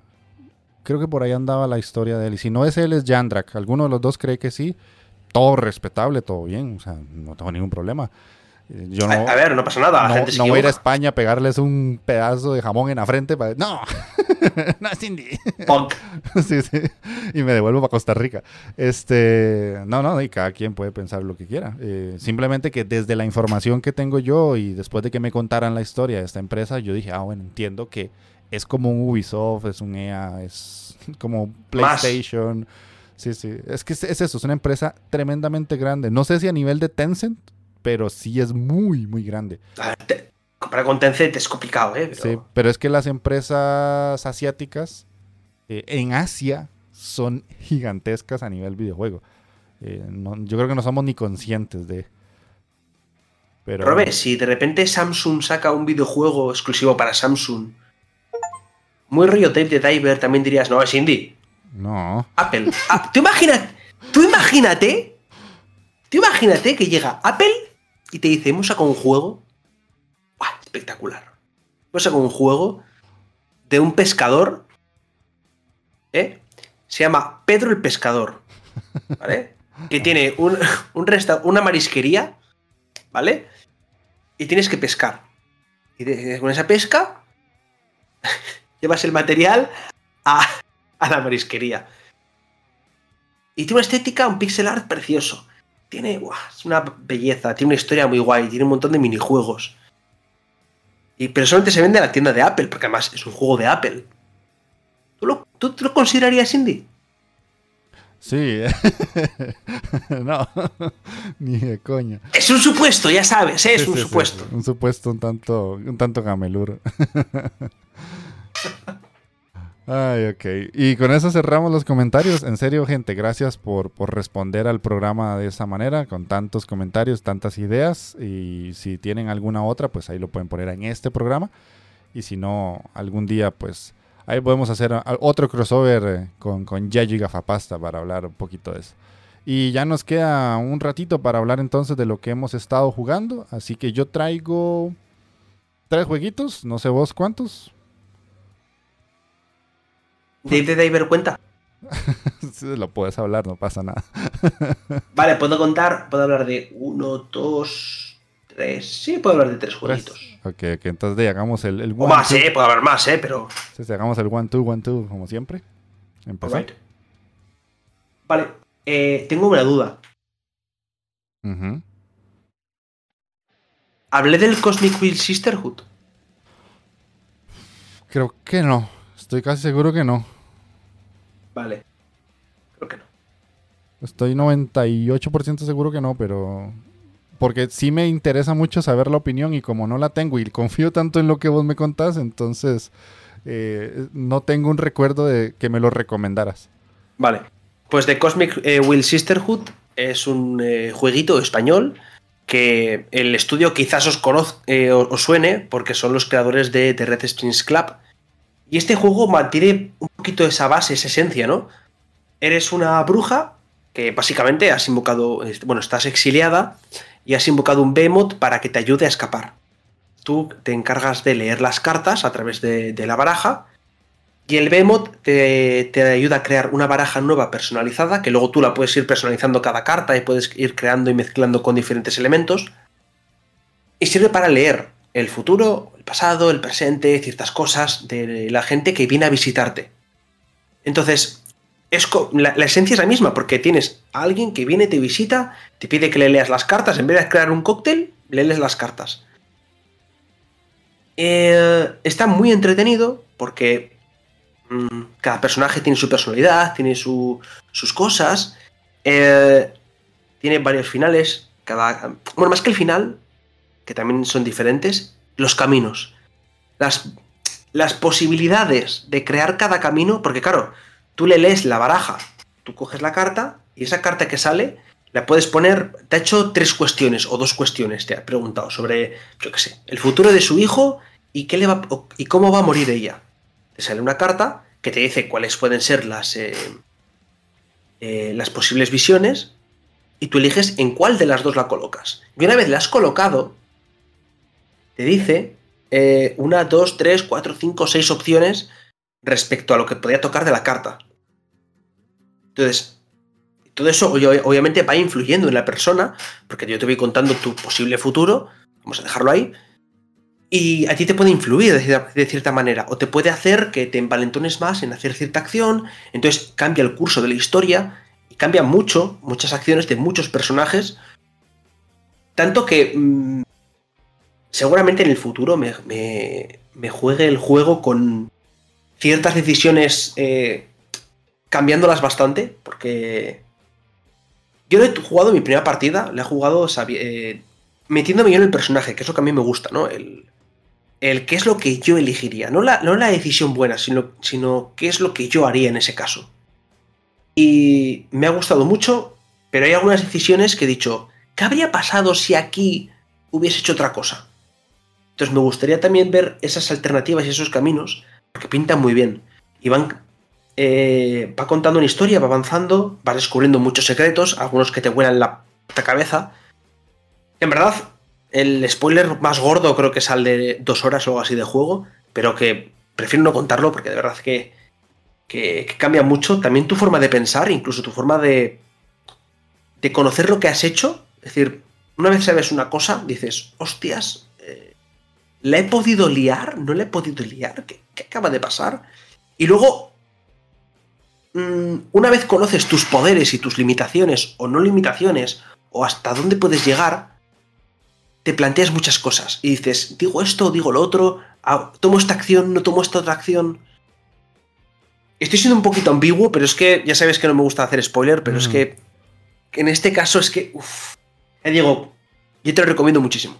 Creo que por ahí andaba la historia de él. Y si no es él, es Jandrak. Alguno de los dos cree que sí. Todo respetable, todo bien. O sea, no tengo ningún problema
a, ver, no pasa nada.
no, voy a ir a España a pegarles un pedazo de jamón en la frente. Para... No, *laughs* no es indie. *laughs* sí, sí. Y me devuelvo para Costa Rica. Este, no, no, y cada quien puede pensar lo que quiera. Eh, simplemente que desde la información que tengo yo y después de que me contaran la historia de esta empresa, yo dije, ah, bueno, entiendo que es como un Ubisoft, es un EA, es *laughs* como PlayStation. Sí, sí. Es que es, es eso, es una empresa tremendamente grande. No sé si a nivel de Tencent pero sí es muy, muy grande.
Comprar con Tencent es complicado, ¿eh?
Sí, pero es que las empresas asiáticas eh, en Asia son gigantescas a nivel videojuego. Eh, yo creo que no somos ni conscientes de.
Pero... Robe, si de repente Samsung saca un videojuego exclusivo para Samsung, muy rollo Tape de Diver, también dirías, no, es indie.
No.
Apple. Ah, ¿Tú, imaginas, tú imagínate, tú imagínate que llega Apple y te dice, hemos sacado un juego espectacular. Hemos sacado un juego de un pescador, ¿eh? Se llama Pedro el Pescador, ¿vale? que tiene un, *laughs* una marisquería, ¿vale? Y tienes que pescar. Y con esa pesca *laughs* llevas el material a, a la marisquería. Y tiene una estética, un pixel art precioso tiene es una belleza, tiene una historia muy guay, tiene un montón de minijuegos. Y, pero solamente se vende en la tienda de Apple, porque además es un juego de Apple. ¿Tú lo, tú, lo considerarías indie?
Sí, *laughs* no, *laughs* ni de coña.
Es un supuesto, ya sabes, ¿eh? es un supuesto.
un supuesto un tanto, un tanto gamelur. *laughs* Ay, ok. Y con eso cerramos los comentarios. En serio, gente, gracias por, responder al programa de esa manera, con tantos comentarios, tantas ideas. Y si tienen alguna otra, pues ahí lo pueden poner en este programa. Y si no, algún día, pues ahí podemos hacer otro crossover eh, con, con Yayo y Gafapasta para hablar un poquito de eso. Y ya nos queda un ratito para hablar entonces de lo que hemos estado jugando. Así que yo traigo tres jueguitos, no sé vos cuántos.
Dave de Diver cuenta.
lo puedes hablar, no pasa nada. *laughs*
vale, puedo contar, puedo hablar de uno, dos, tres. Sí, puedo hablar de tres jueguiitos.
Ok, ok, entonces hagamos el, el
O más, eh, puedo hablar más, eh, pero.
Sí, hagamos el one, two, one, two, como siempre. Empezar.
Vale, eh, tengo una duda. ¿Hablé del Cosmic Wheel Sisterhood?
Creo que no. Estoy casi seguro que no.
Vale. Creo que no.
Estoy 98% seguro que no, pero... Porque sí me interesa mucho saber la opinión y como no la tengo y confío tanto en lo que vos me contás, entonces eh, no tengo un recuerdo de que me lo recomendaras.
Vale. Pues The Cosmic eh, Will Sisterhood es un eh, jueguito español que el estudio quizás os, conozca, os suene porque son los creadores de The Red Springs Club, y este juego mantiene un poquito esa base, esa esencia, ¿no? Eres una bruja que básicamente has invocado, bueno, estás exiliada y has invocado un Behemoth para que te ayude a escapar. Tú te encargas de leer las cartas a través de, la baraja y el Behemoth te, te, ayuda a crear una baraja nueva personalizada que luego tú la puedes ir personalizando cada carta y puedes ir creando y mezclando con diferentes elementos. Y sirve para leer el futuro, pasado, el presente, ciertas cosas de la gente que viene a visitarte. Entonces, es la, esencia es la misma, porque tienes a alguien que viene, te visita, te pide que le leas las cartas, en vez de crear un cóctel, le lees las cartas. Eh, está muy entretenido porque mm, cada personaje tiene su personalidad, tiene sus cosas. Eh, tiene varios finales. Cada, bueno, más que el final, que también son diferentes, los caminos. Las, posibilidades de crear cada camino, porque claro, tú le lees la baraja, tú coges la carta y esa carta que sale la puedes poner, te ha hecho tres cuestiones o dos cuestiones, te ha preguntado sobre, yo qué sé, el futuro de su hijo y, qué le va, y cómo va a morir ella. Te sale una carta que te dice cuáles pueden ser las, eh, eh, las posibles visiones y tú eliges en cuál de las dos la colocas. Y una vez la has colocado, te dice eh, una, dos, tres, cuatro, cinco, seis opciones respecto a lo que podría tocar de la carta. Entonces, todo eso obviamente va influyendo en la persona, porque yo te voy contando tu posible futuro, vamos a dejarlo ahí, y a ti te puede influir de cierta, manera, o te puede hacer que te envalentones más en hacer cierta acción, entonces cambia el curso de la historia, y cambia mucho, muchas acciones de muchos personajes, tanto que mm, seguramente en el futuro me, juegue el juego con ciertas decisiones eh, cambiándolas bastante, porque yo he jugado mi primera partida, le he jugado eh, metiéndome yo en el personaje, que es lo que a mí me gusta, ¿no? El, qué es lo que yo elegiría. No la, no la decisión buena, sino, sino qué es lo que yo haría en ese caso. Y me ha gustado mucho, pero hay algunas decisiones que he dicho, ¿qué habría pasado si aquí hubiese hecho otra cosa? Entonces me gustaría también ver esas alternativas y esos caminos, porque pintan muy bien. Y van, eh, va contando una historia, va avanzando, va descubriendo muchos secretos, algunos que te vuelan la cabeza. En verdad, el spoiler más gordo creo que es al de dos horas o algo así de juego, pero que prefiero no contarlo porque de verdad que, que, cambia mucho. También tu forma de pensar, incluso tu forma de, de conocer lo que has hecho. Es decir, una vez sabes una cosa, dices, hostias, ¿la he podido liar? ¿No la he podido liar? ¿Qué, qué acaba de pasar? Y luego, mm, una vez conoces tus poderes y tus limitaciones o no limitaciones, o hasta dónde puedes llegar, te planteas muchas cosas y dices, digo esto, digo lo otro, ah, tomo esta acción, no tomo esta otra acción. Estoy siendo un poquito ambiguo, pero es que ya sabes que no me gusta hacer spoiler, pero es mm. que en este caso es que, uff, eh, Diego, yo te lo recomiendo muchísimo.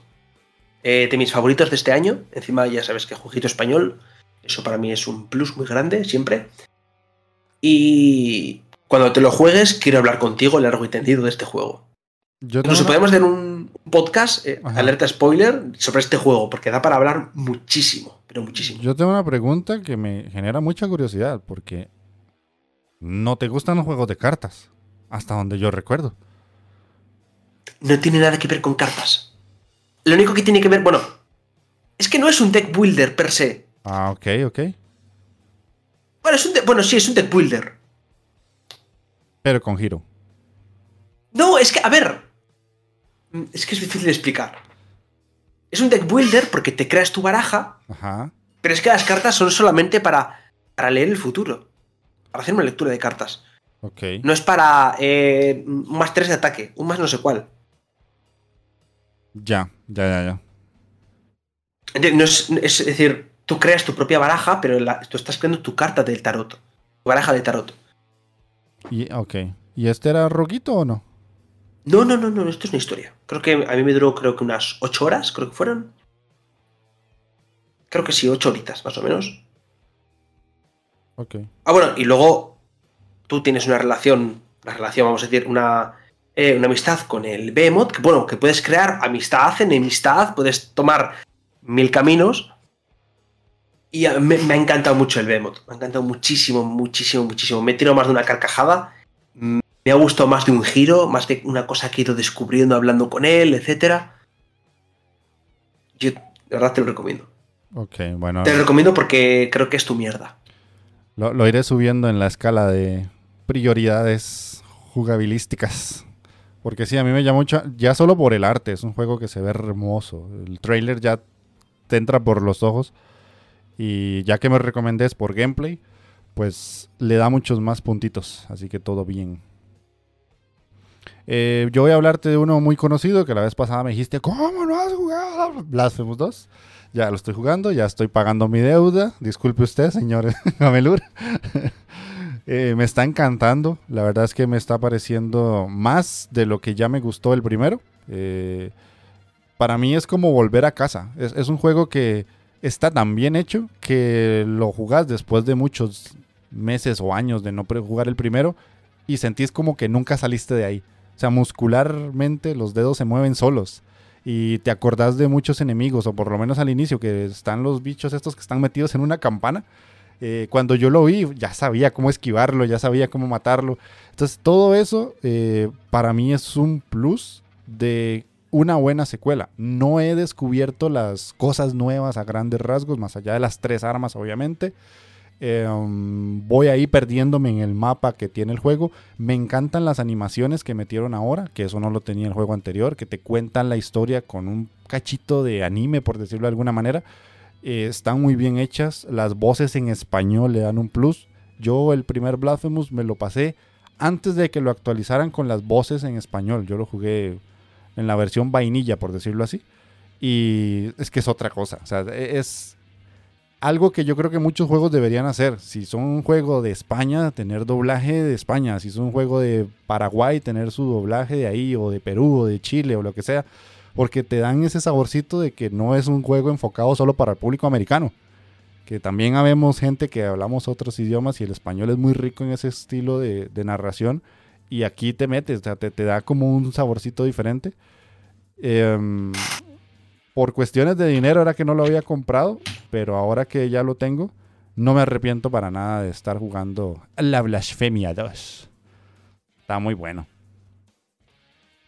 Eh, de mis favoritos de este año, encima ya sabes que jueguito español, eso para mí es un plus muy grande, siempre. Y cuando te lo juegues, quiero hablar contigo largo y tendido de este juego. Incluso podemos hacer un podcast, eh, alerta spoiler, sobre este juego, porque da para hablar muchísimo, pero muchísimo.
Yo tengo una pregunta que me genera mucha curiosidad, porque no te gustan los juegos de cartas, hasta donde yo recuerdo.
No tiene nada que ver con cartas. Lo único que tiene que ver, bueno, es que no es un deck builder per se.
Ah, ok, ok.
Bueno, es un bueno sí, es un deck builder.
Pero con giro.
No, es que, a ver, Mm, es que es difícil de explicar. Es un deck builder porque te creas tu baraja, pero es que las cartas son solamente para, para leer el futuro, para hacer una lectura de cartas. No es para eh, un más 3 de ataque, un más no sé cuál.
Ya, ya, ya, ya.
es, decir, tú creas tu propia baraja, pero tú estás creando tu carta del tarot. Tu baraja de tarot.
Y, ok. ¿Y este era roguito o no?
No, no, no, no, esto es una historia. Creo que a mí me duró creo que unas ocho horas, creo que fueron. Creo que sí, ocho horitas, más o menos.
Ok.
Ah, bueno, y luego tú tienes una relación, una relación, vamos a decir, una, eh, una amistad con el Behemoth, que bueno, que puedes crear amistad, enemistad, puedes tomar mil caminos. Y me, me ha encantado mucho el Behemoth, me ha encantado muchísimo, muchísimo, muchísimo. Me he tirado más de una carcajada me ha gustado más de un giro, más de una cosa que he ido descubriendo hablando con él, etc. Yo de verdad te lo recomiendo.
Ok, bueno.
Te lo recomiendo porque creo que es tu mierda.
Lo, iré subiendo en la escala de prioridades jugabilísticas. Porque sí, a mí me llama mucho, ya solo por el arte, es un juego que se ve hermoso. El trailer ya te entra por los ojos. Y ya que me recomendés por gameplay, pues le da muchos más puntitos. Así que todo bien. Eh, yo voy a hablarte de uno muy conocido que la vez pasada me dijiste, ¿cómo no has jugado Blasphemous 2? Ya lo estoy jugando, ya estoy pagando mi deuda. Disculpe usted, señor *laughs* Gamelur. Eh, me está encantando. La verdad es que me está pareciendo más de lo que ya me gustó el primero. Eh, para mí es como volver a casa. Es, un juego que está tan bien hecho que lo jugás después de muchos meses o años de no jugar el primero y sentís como que nunca saliste de ahí. O sea, muscularmente los dedos se mueven solos y te acordás de muchos enemigos, o por lo menos al inicio, que están los bichos estos que están metidos en una campana eh, cuando yo lo vi, ya sabía cómo esquivarlo, ya sabía cómo matarlo. Entonces, todo eso eh, para mí es un plus de una buena secuela. No he descubierto las cosas nuevas a grandes rasgos, más allá de las tres armas, obviamente. Em, voy ahí perdiéndome en el mapa que tiene el juego. Me encantan las animaciones que metieron ahora, que eso no lo tenía el juego anterior, que te cuentan la historia con un cachito de anime, por decirlo de alguna manera. Eh, están muy bien hechas. Las voces en español le dan un plus. Yo el primer Blasphemous me lo pasé antes de que lo actualizaran con las voces en español. Yo lo jugué en la versión vainilla, por decirlo así. Y es que es otra cosa. O sea, e-, es algo que yo creo que muchos juegos deberían hacer. Si son un juego de España, tener doblaje de España. Si son un juego de Paraguay, tener su doblaje de ahí, o de Perú, o de Chile, o lo que sea porque te dan ese saborcito de que no es un juego enfocado solo para el público americano. Que también habemos gente que hablamos otros idiomas y el español es muy rico en ese estilo de, narración. Y aquí te metes, o sea, te, da como un saborcito diferente. Em, por cuestiones de dinero era que no lo había comprado, pero ahora que ya lo tengo, no me arrepiento para nada de estar jugando La Blasfemia 2. Está muy bueno.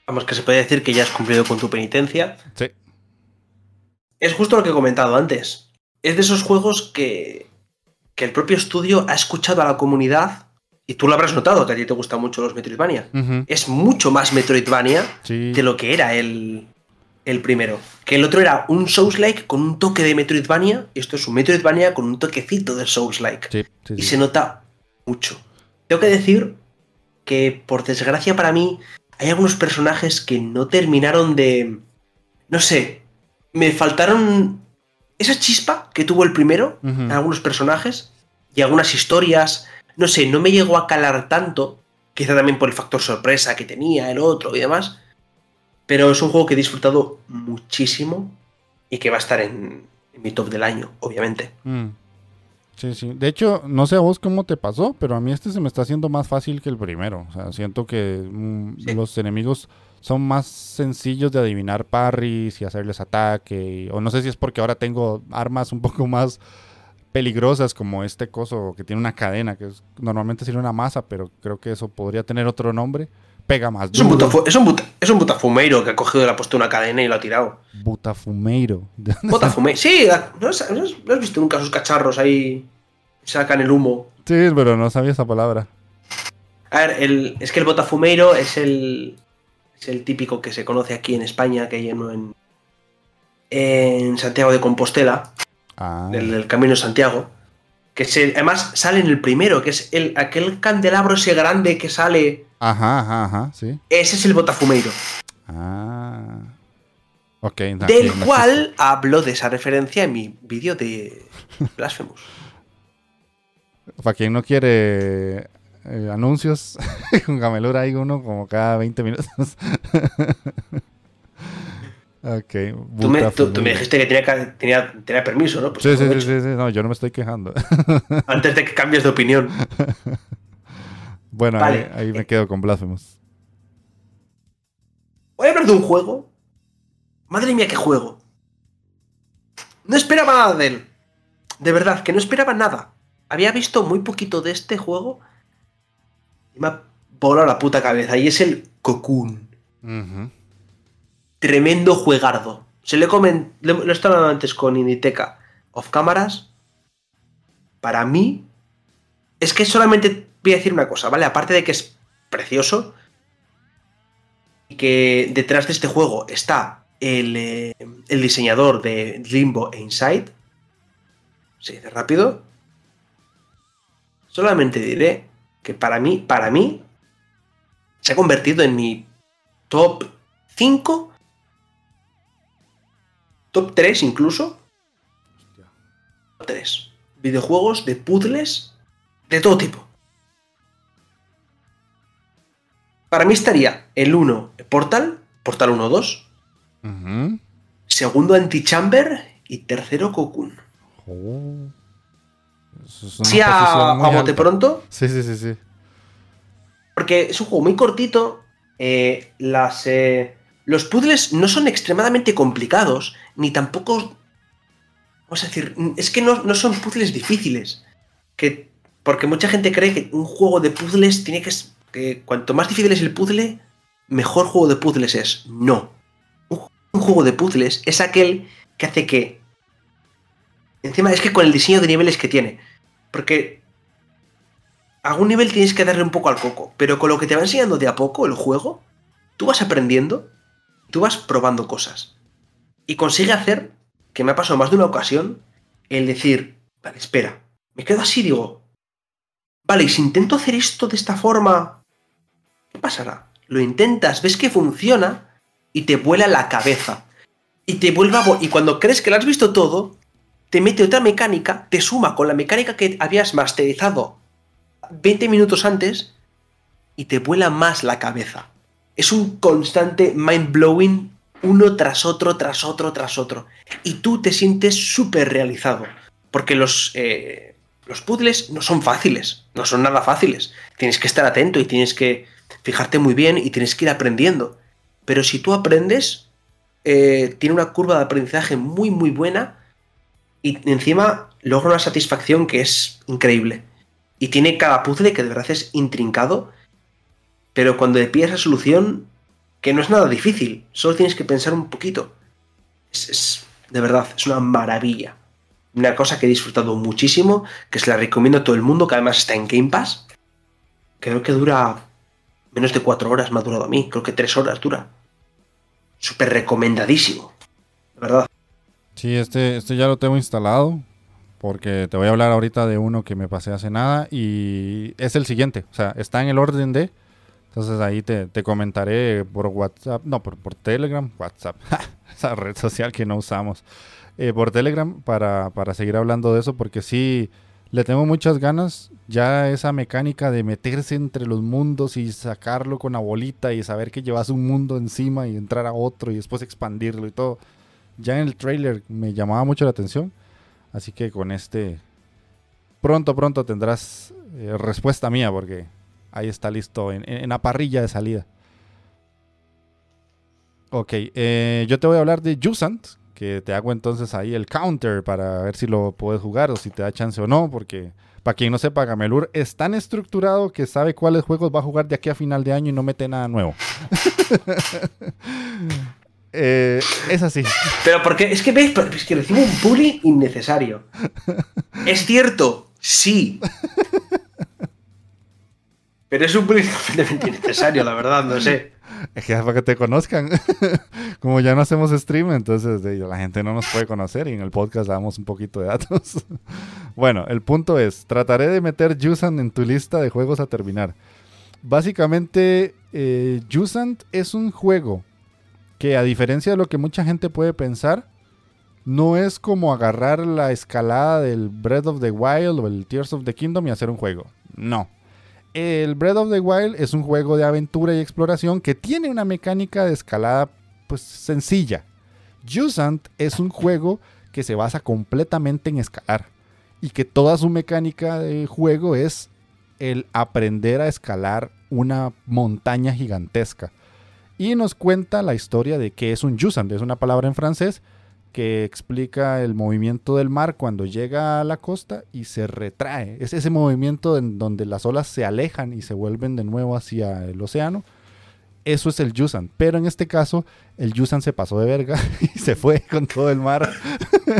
Vamos, que se puede decir que ya has cumplido con tu penitencia.
Sí.
Es justo lo que he comentado antes. Es de esos juegos que, que el propio estudio ha escuchado a la comunidad y tú lo habrás notado, que a ti te gustan mucho los Metroidvania. Es mucho más Metroidvania de lo que era el, el, primero. Que el otro era un Souls-like con un toque de Metroidvania. Y esto es un Metroidvania con un toquecito de Souls-like. y se nota mucho. Tengo que decir que, por desgracia para mí, hay algunos personajes que no terminaron de... No sé, me faltaron esa chispa que tuvo el primero en algunos personajes y algunas historias. No sé, no me llegó a calar tanto, quizá también por el factor sorpresa que tenía el otro y demás. Pero es un juego que he disfrutado muchísimo y que va a estar en, mi top del año, obviamente.
Mm. Sí, sí. De hecho, no sé a vos cómo te pasó, pero a mí este se me está haciendo más fácil que el primero. O sea, siento que mm, los enemigos son más sencillos de adivinar parries y hacerles ataque. o no sé si es porque ahora tengo armas un poco más peligrosas como este coso que tiene una cadena, que normalmente tiene una masa, pero creo que eso podría tener otro nombre. Pega más.
Es un, es, un es un, butafumeiro que ha cogido y le ha puesto una cadena y lo ha tirado.
Butafumeiro. *laughs*
Butafumeiro. Sí, ¿no has, visto nunca sus cacharros ahí? Sacan el humo.
Sí, pero no sabía esa palabra.
A ver, el, es que el botafumeiro es el, es el típico que se conoce aquí en España, que hay en, en Santiago de Compostela, ah. del, Camino de Santiago. Que se, además sale en el primero, que es el, aquel candelabro ese grande que sale
Ajá, ajá, ajá, sí.
Ese es el Botafumeiro.
Ah. Ok.
Del cual hablo de esa referencia en mi vídeo de Blasphemous.
Para quien no quiere eh, anuncios, *laughs* con Gamelura hay uno como cada 20 minutos. *laughs* ok.
Tú me, tú, me, dijiste que tenía, tenía, permiso, ¿no?
Pues sí, sí, sí, sí, no, yo no me estoy quejando.
Antes de que cambies de opinión. *laughs*
Bueno, ahí, me quedo con Blasphemous.
Voy a hablar de un juego. Madre mía, qué juego. No esperaba nada de él. De verdad, que no esperaba nada. Había visto muy poquito de este juego y me ha volado la puta cabeza. Y es el Cocoon. Tremendo juegardo. Se le comen. Lo he estado antes con Inditeca of Cámaras. Para mí. Es que solamente voy a decir una cosa, ¿vale? Aparte de que es precioso y que detrás de este juego está el, eh, diseñador de Limbo e Inside, se dice rápido, solamente diré que para mí, para mí, se ha convertido en mi top 5, top 3 incluso, tres. Videojuegos de puzzles de todo tipo. Para mí estaría el 1 Portal, Portal 1-2. Segundo Antichamber y tercero Cocoon. Oh. ¿Sí a, bote pronto?
Sí, sí, sí, sí.
Porque es un juego muy cortito. Eh, las, eh, los puzzles no son extremadamente complicados, ni tampoco. Vamos a decir, es que no, son puzzles difíciles. Que, porque mucha gente cree que un juego de puzzles tiene que. Que cuanto más difícil es el puzzle, mejor juego de puzzles es. No. un juego de puzzles es aquel que hace que Encima es que con el diseño de niveles que tiene. Porque a algún nivel tienes que darle un poco al coco. Pero con lo que te va enseñando de a poco el juego, tú vas aprendiendo, tú vas probando cosas. Y consigue hacer, que me ha pasado más de una ocasión, el decir, vale, espera, me quedo así, digo, vale, y si intento hacer esto de esta forma, ¿qué pasará? Lo intentas, ves que funciona y te vuela la cabeza. Y te vuelve a... Y cuando crees que lo has visto todo, te mete otra mecánica, te suma con la mecánica que habías masterizado 20 minutos antes y te vuela más la cabeza. Es un constante mind blowing uno tras otro, tras otro, tras otro. Y tú te sientes súper realizado. Porque los, eh, los puzzles no son fáciles, no son nada fáciles. Tienes que estar atento y tienes que fijarte muy bien y tienes que ir aprendiendo. Pero si tú aprendes, eh, tiene una curva de aprendizaje muy, muy buena y encima logra una satisfacción que es increíble. Y tiene cada puzzle que de verdad es intrincado, pero cuando le pides la solución, que no es nada difícil, solo tienes que pensar un poquito. Es, de verdad, es una maravilla. Una cosa que he disfrutado muchísimo, que se la recomiendo a todo el mundo, que además está en Game Pass. Creo que dura menos de cuatro horas, me ha durado a mí, creo que tres horas dura. Súper recomendadísimo, de verdad.
Sí, este, este ya lo tengo instalado porque te voy a hablar ahorita de uno que me pasé hace nada y es el siguiente, o sea, está en el orden de, entonces ahí te, comentaré por WhatsApp, no, por, por Telegram, WhatsApp, *laughs* esa red social que no usamos, eh, por Telegram para, para seguir hablando de eso porque sí, le tengo muchas ganas, ya esa mecánica de meterse entre los mundos y sacarlo con la bolita y saber que llevas un mundo encima y entrar a otro y después expandirlo y todo ya en el trailer me llamaba mucho la atención. Así que con este pronto, pronto tendrás eh, respuesta mía porque ahí está listo en, la parrilla de salida. Ok, eh, yo te voy a hablar de Jusant, que te hago entonces ahí el counter para ver si lo puedes jugar o si te da chance o no, porque para quien no sepa, Gamelur es tan estructurado que sabe cuáles juegos va a jugar de aquí a final de año y no mete nada nuevo. *laughs* Eh, es así.
Pero porque es que veis, es que recibo un bullying innecesario. Es cierto, sí. Pero es un bullying *laughs* completamente innecesario, la verdad, no sé. *laughs*
Es que es para que te conozcan. *laughs* Como ya no hacemos stream, entonces la gente no nos puede conocer y en el podcast damos un poquito de datos. *laughs* bueno, el punto es, trataré de meter Jusant en tu lista de juegos a terminar. Básicamente, eh, Jusant es un juego que a diferencia de lo que mucha gente puede pensar, no es como agarrar la escalada del Breath of the Wild o el Tears of the Kingdom y hacer un juego. No. El Breath of the Wild es un juego de aventura y exploración que tiene una mecánica de escalada pues sencilla. Jusant es un juego que se basa completamente en escalar y que toda su mecánica de juego es el aprender a escalar una montaña gigantesca y nos cuenta la historia de qué es un Jusant. Es una palabra en francés que explica el movimiento del mar cuando llega a la costa y se retrae. Es ese movimiento en donde las olas se alejan y se vuelven de nuevo hacia el océano. Eso es el Yusan. Pero en este caso, el Yusan se pasó de verga *laughs* y se fue con todo el mar.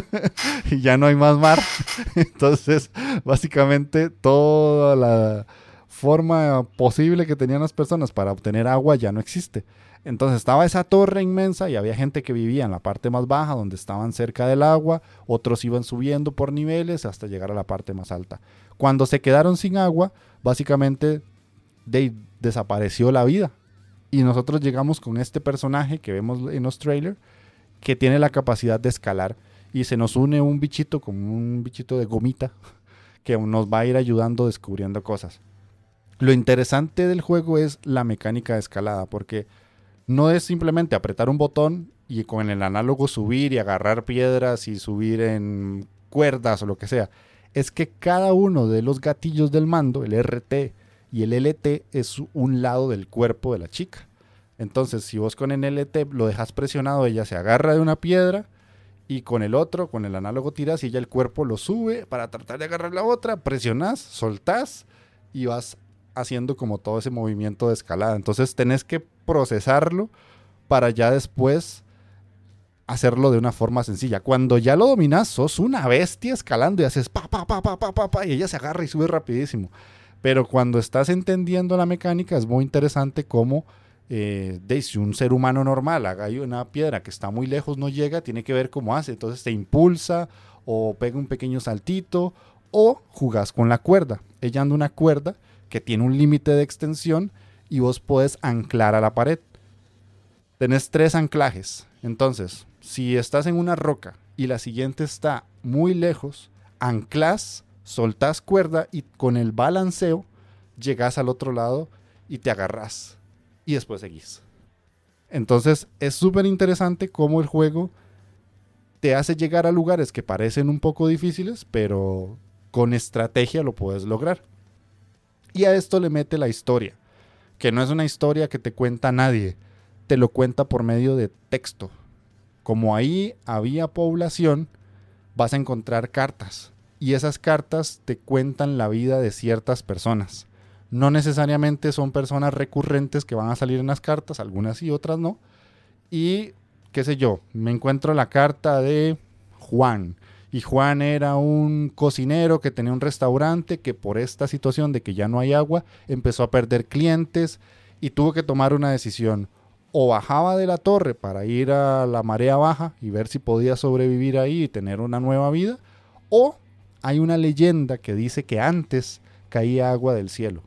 *laughs* y ya no hay más mar. *laughs* Entonces, básicamente, toda la forma posible que tenían las personas para obtener agua ya no existe. Entonces estaba esa torre inmensa y había gente que vivía en la parte más baja, donde estaban cerca del agua, otros iban subiendo por niveles hasta llegar a la parte más alta. Cuando se quedaron sin agua, básicamente desapareció la vida. Y nosotros llegamos con este personaje que vemos en los trailers, que tiene la capacidad de escalar. y se nos une un bichito, como un bichito de gomita, *laughs* que nos va a ir ayudando descubriendo cosas. Lo interesante del juego es la mecánica de escalada, porque no es simplemente apretar un botón y con el análogo subir y agarrar piedras y subir en cuerdas o lo que sea. Es que cada uno de los gatillos del mando, el RT y el LT, es un lado del cuerpo de la chica. Entonces, si vos con el LT lo dejas presionado, ella se agarra de una piedra y con el otro, con el análogo tiras y ella el cuerpo lo sube para tratar de agarrar la otra, presionás, soltás y vas haciendo como todo ese movimiento de escalada. Entonces tenés que procesarlo para ya después hacerlo de una forma sencilla. Cuando ya lo dominas, sos una bestia escalando y haces pa, pa, pa, pa, pa, pa, pa, y ella se agarra y sube rapidísimo. Pero cuando estás entendiendo la mecánica, es muy interesante cómo eh, de si un ser humano normal haga una piedra que está muy lejos, no llega, tiene que ver cómo hace. Entonces te impulsa o pega un pequeño saltito o jugás con la cuerda. Ella anda una cuerda que tiene un límite de extensión y vos podés anclar a la pared. Tenés tres anclajes. Entonces, si estás en una roca y la siguiente está muy lejos, anclas, soltás cuerda y con el balanceo llegas al otro lado y te agarras y después seguís. Entonces es súper interesante cómo el juego te hace llegar a lugares que parecen un poco difíciles, pero con estrategia lo puedes lograr. Y a esto le mete la historia, que no es una historia que te cuenta nadie, te lo cuenta por medio de texto. Como ahí había población, vas a encontrar cartas. Y esas cartas te cuentan la vida de ciertas personas. No necesariamente son personas recurrentes que van a salir en las cartas, algunas y otras no. Y qué sé yo, me encuentro la carta de Juan y Juan era un cocinero que tenía un restaurante que por esta situación de que ya no hay agua empezó a perder clientes y tuvo que tomar una decisión. O bajaba de la torre para ir a la marea baja y ver si podía sobrevivir ahí y tener una nueva vida. O hay una leyenda que dice que antes caía agua del cielo.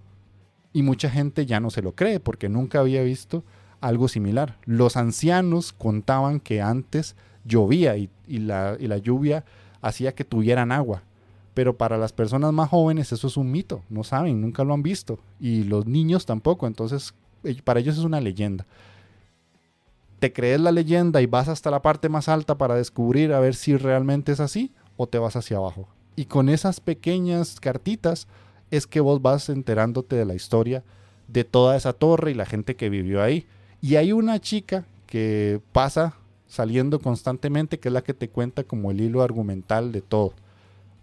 Y mucha gente ya no se lo cree porque nunca había visto algo similar. Los ancianos contaban que antes llovía y, la, y la lluvia hacía que tuvieran agua. Pero para las personas más jóvenes eso es un mito, no saben, nunca lo han visto. Y los niños tampoco, entonces para ellos es una leyenda. ¿Te crees la leyenda y vas hasta la parte más alta para descubrir a ver si realmente es así o te vas hacia abajo? Y con esas pequeñas cartitas es que vos vas enterándote de la historia de toda esa torre y la gente que vivió ahí. Y hay una chica que pasa saliendo constantemente, que es la que te cuenta como el hilo argumental de todo.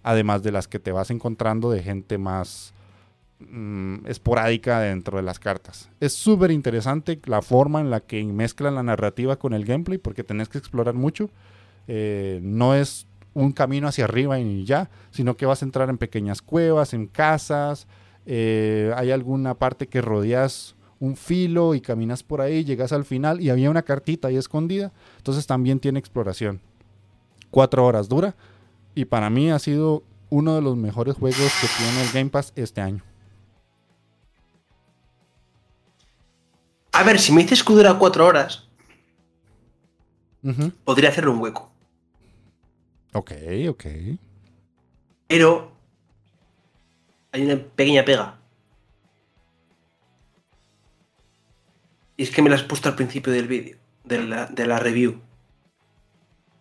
Además de las que te vas encontrando de gente más mm, esporádica dentro de las cartas. Es súper interesante la forma en la que mezclan la narrativa con el gameplay, porque tenés que explorar mucho. Eh, no es un camino hacia arriba y ya, sino que vas a entrar en pequeñas cuevas, en casas. Eh, hay alguna parte que rodeas un filo y caminas por ahí, llegas al final y había una cartita ahí escondida. Entonces también tiene exploración. Cuatro horas dura y para mí ha sido uno de los mejores juegos que tiene el Game Pass este año.
A ver, si me dices que dura cuatro horas, podría hacerle un hueco.
Ok, ok.
Pero hay una pequeña pega. Y es que me lo has puesto al principio del vídeo, de la, review,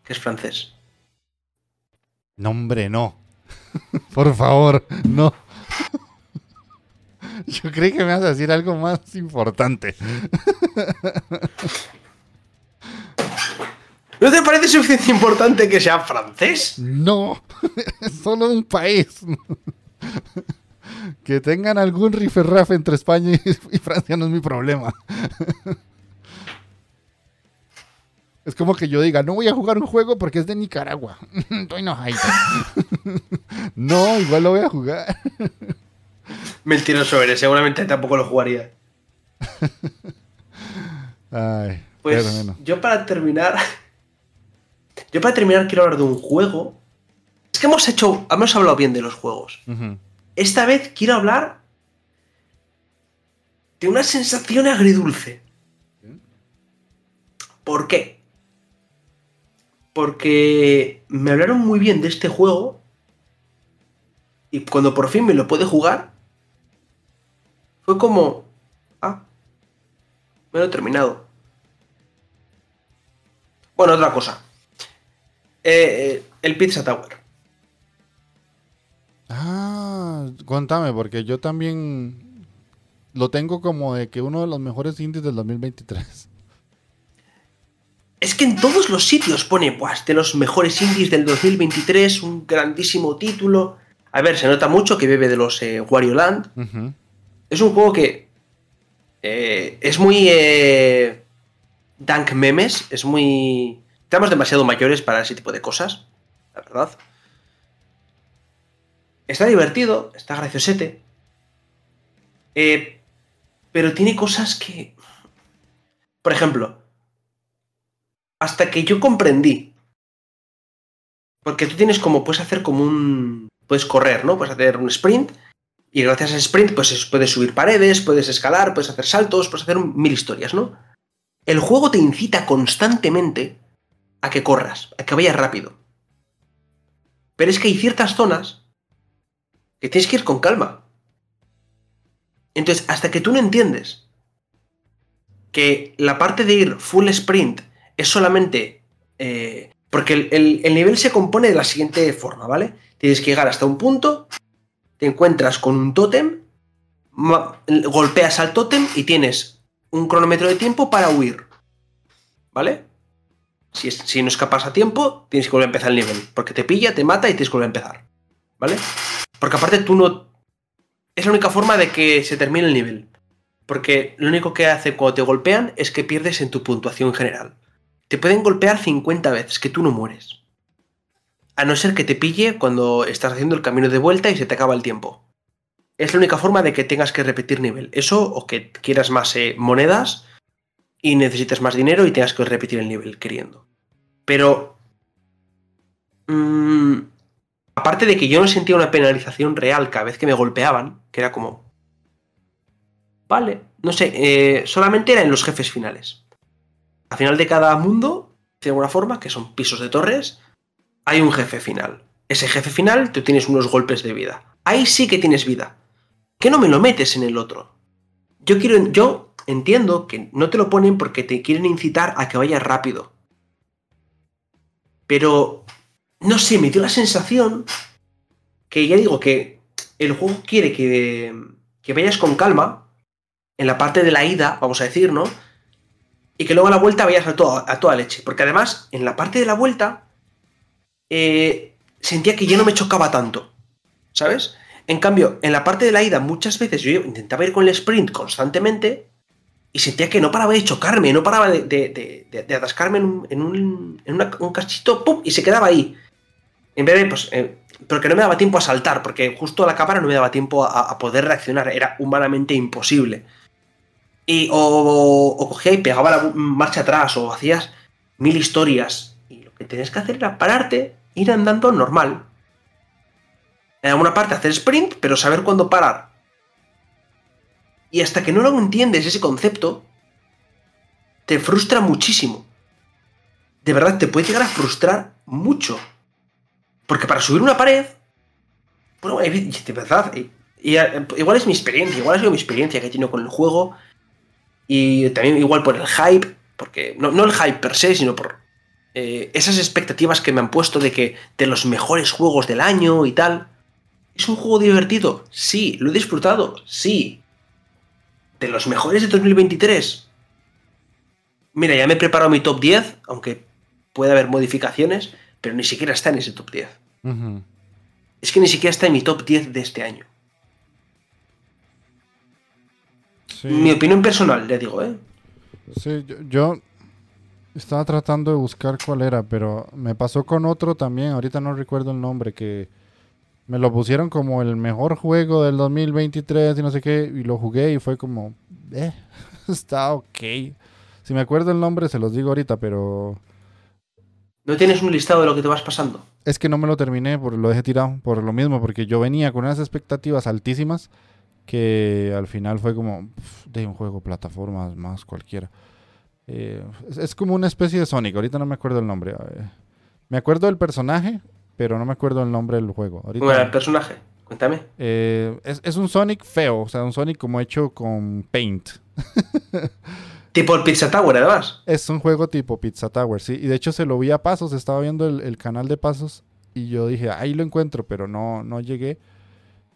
que es francés.
No, hombre, no. *laughs* Por favor, no. *laughs* Yo creí que me vas a decir algo más importante. *laughs*
¿No te parece suficientemente importante que sea francés?
No, es solo un país. Que tengan algún riferrafe entre España y, Francia no es mi problema. Es como que yo diga, no voy a jugar un juego porque es de Nicaragua. *laughs* *laughs* no, igual lo voy a jugar.
Mentiroso eres, seguramente tampoco lo jugaría. *laughs*
Ay,
pues yo para terminar, yo para terminar quiero hablar de un juego. Es que hemos hecho, hemos hablado bien de los juegos. Esta vez quiero hablar de una sensación agridulce. ¿Por qué? porque me hablaron muy bien de este juego y cuando por fin me lo pude jugar, fue como, ah, me lo he terminado. Bueno, otra cosa. Eh, eh, el Pizza Tower.
Ah, cuéntame, porque yo también lo tengo como de que uno de los mejores indies del 2023.
Es que en todos los sitios pone, pues, de los mejores indies del 2023, un grandísimo título. A ver, se nota mucho que bebe de los eh, Wario Land. Es un juego que eh, es muy eh, dank memes, es muy... Estamos demasiado mayores para ese tipo de cosas, la verdad. Está divertido, está graciosete. Eh, pero tiene cosas que... Por ejemplo, hasta que yo comprendí. Porque tú tienes como, puedes hacer como un... Puedes correr, ¿no? Puedes hacer un sprint. Y gracias a ese sprint, pues puedes subir paredes, puedes escalar, puedes hacer saltos, puedes hacer mil historias, ¿no? El juego te incita constantemente a que corras, a que vayas rápido. Pero es que hay ciertas zonas que tienes que ir con calma. Entonces, hasta que tú no entiendes que la parte de ir full sprint es solamente... Eh, porque el, el, nivel se compone de la siguiente forma, ¿vale? Tienes que llegar hasta un punto, te encuentras con un tótem, golpeas al tótem y tienes un cronómetro de tiempo para huir. ¿Vale? Si, si, no escapas a tiempo, tienes que volver a empezar el nivel. Porque te pilla, te mata y tienes que volver a empezar. ¿Vale? Porque aparte tú no... Es la única forma de que se termine el nivel. Porque lo único que hace cuando te golpean es que pierdes en tu puntuación general. Te pueden golpear 50 veces, que tú no mueres. A no ser que te pille cuando estás haciendo el camino de vuelta y se te acaba el tiempo. Es la única forma de que tengas que repetir nivel. Eso o que quieras más eh, monedas y necesites más dinero y tengas que repetir el nivel queriendo. Pero... Mmm, Aparte de que yo no sentía una penalización real cada vez que me golpeaban, que era como... Vale, no sé, eh, solamente era en los jefes finales. Al final de cada mundo, de alguna forma, que son pisos de torres, hay un jefe final. Ese jefe final, tú tienes unos golpes de vida. Ahí sí que tienes vida. ¿Qué no me lo metes en el otro? Yo quiero, yo entiendo que no te lo ponen porque te quieren incitar a que vayas rápido. Pero no sé, me dio la sensación que ya digo que el juego quiere que, que vayas con calma en la parte de la ida, vamos a decir, ¿no? Y que luego a la vuelta vayas a, a toda leche. Porque además, en la parte de la vuelta, eh, sentía que ya no me chocaba tanto. ¿Sabes? En cambio, en la parte de la ida, muchas veces yo intentaba ir con el sprint constantemente y sentía que no paraba de chocarme, no paraba de, atascarme en, un, en, un, en un cachito, y se quedaba ahí. En de, pues, eh, porque no me daba tiempo a saltar, porque justo a la cámara no me daba tiempo a, poder reaccionar, era humanamente imposible. Y o, cogía y pegaba la marcha atrás, o hacías mil historias. Y lo que tenías que hacer era pararte, ir andando normal. En alguna parte hacer sprint, pero saber cuándo parar. Y hasta que no lo entiendes ese concepto, te frustra muchísimo. De verdad, te puede llegar a frustrar mucho. Porque para subir una pared, bueno, de verdad, igual es mi experiencia, igual ha sido mi experiencia que he tenido con el juego. Y también igual por el hype, porque no, el hype per se, sino por eh, esas expectativas que me han puesto de que de los mejores juegos del año y tal. ¿Es un juego divertido? Sí. ¿Lo he disfrutado? Sí. ¿De los mejores de 2023? Mira, ya me he preparado mi top 10, aunque puede haber modificaciones pero ni siquiera está en ese top 10. Es que ni siquiera está en mi top 10 de este año. Mi opinión personal, le digo, ¿eh?
Sí, yo, estaba tratando de buscar cuál era, pero me pasó con otro también, ahorita no recuerdo el nombre, que me lo pusieron como el mejor juego del 2023 y no sé qué, y lo jugué y fue como, eh, *laughs* está ok. Si me acuerdo el nombre se los digo ahorita, pero
¿No tienes un listado de lo que te vas pasando?
Es que no me lo terminé, por, lo dejé tirado, por lo mismo, porque yo venía con unas expectativas altísimas que al final fue como de un juego plataformas más cualquiera. Eh, es, como una especie de Sonic, ahorita no me acuerdo el nombre. Me acuerdo del personaje, pero no me acuerdo el nombre del juego.
Ahorita, bueno, el personaje, cuéntame.
Eh, es, es, un Sonic feo, o sea, un Sonic como hecho con paint. *laughs*
tipo el Pizza Tower, además.
Es un juego tipo Pizza Tower, sí. Y de hecho se lo vi a Pasos, estaba viendo el, canal de Pasos y yo dije, ahí lo encuentro, pero no, no llegué.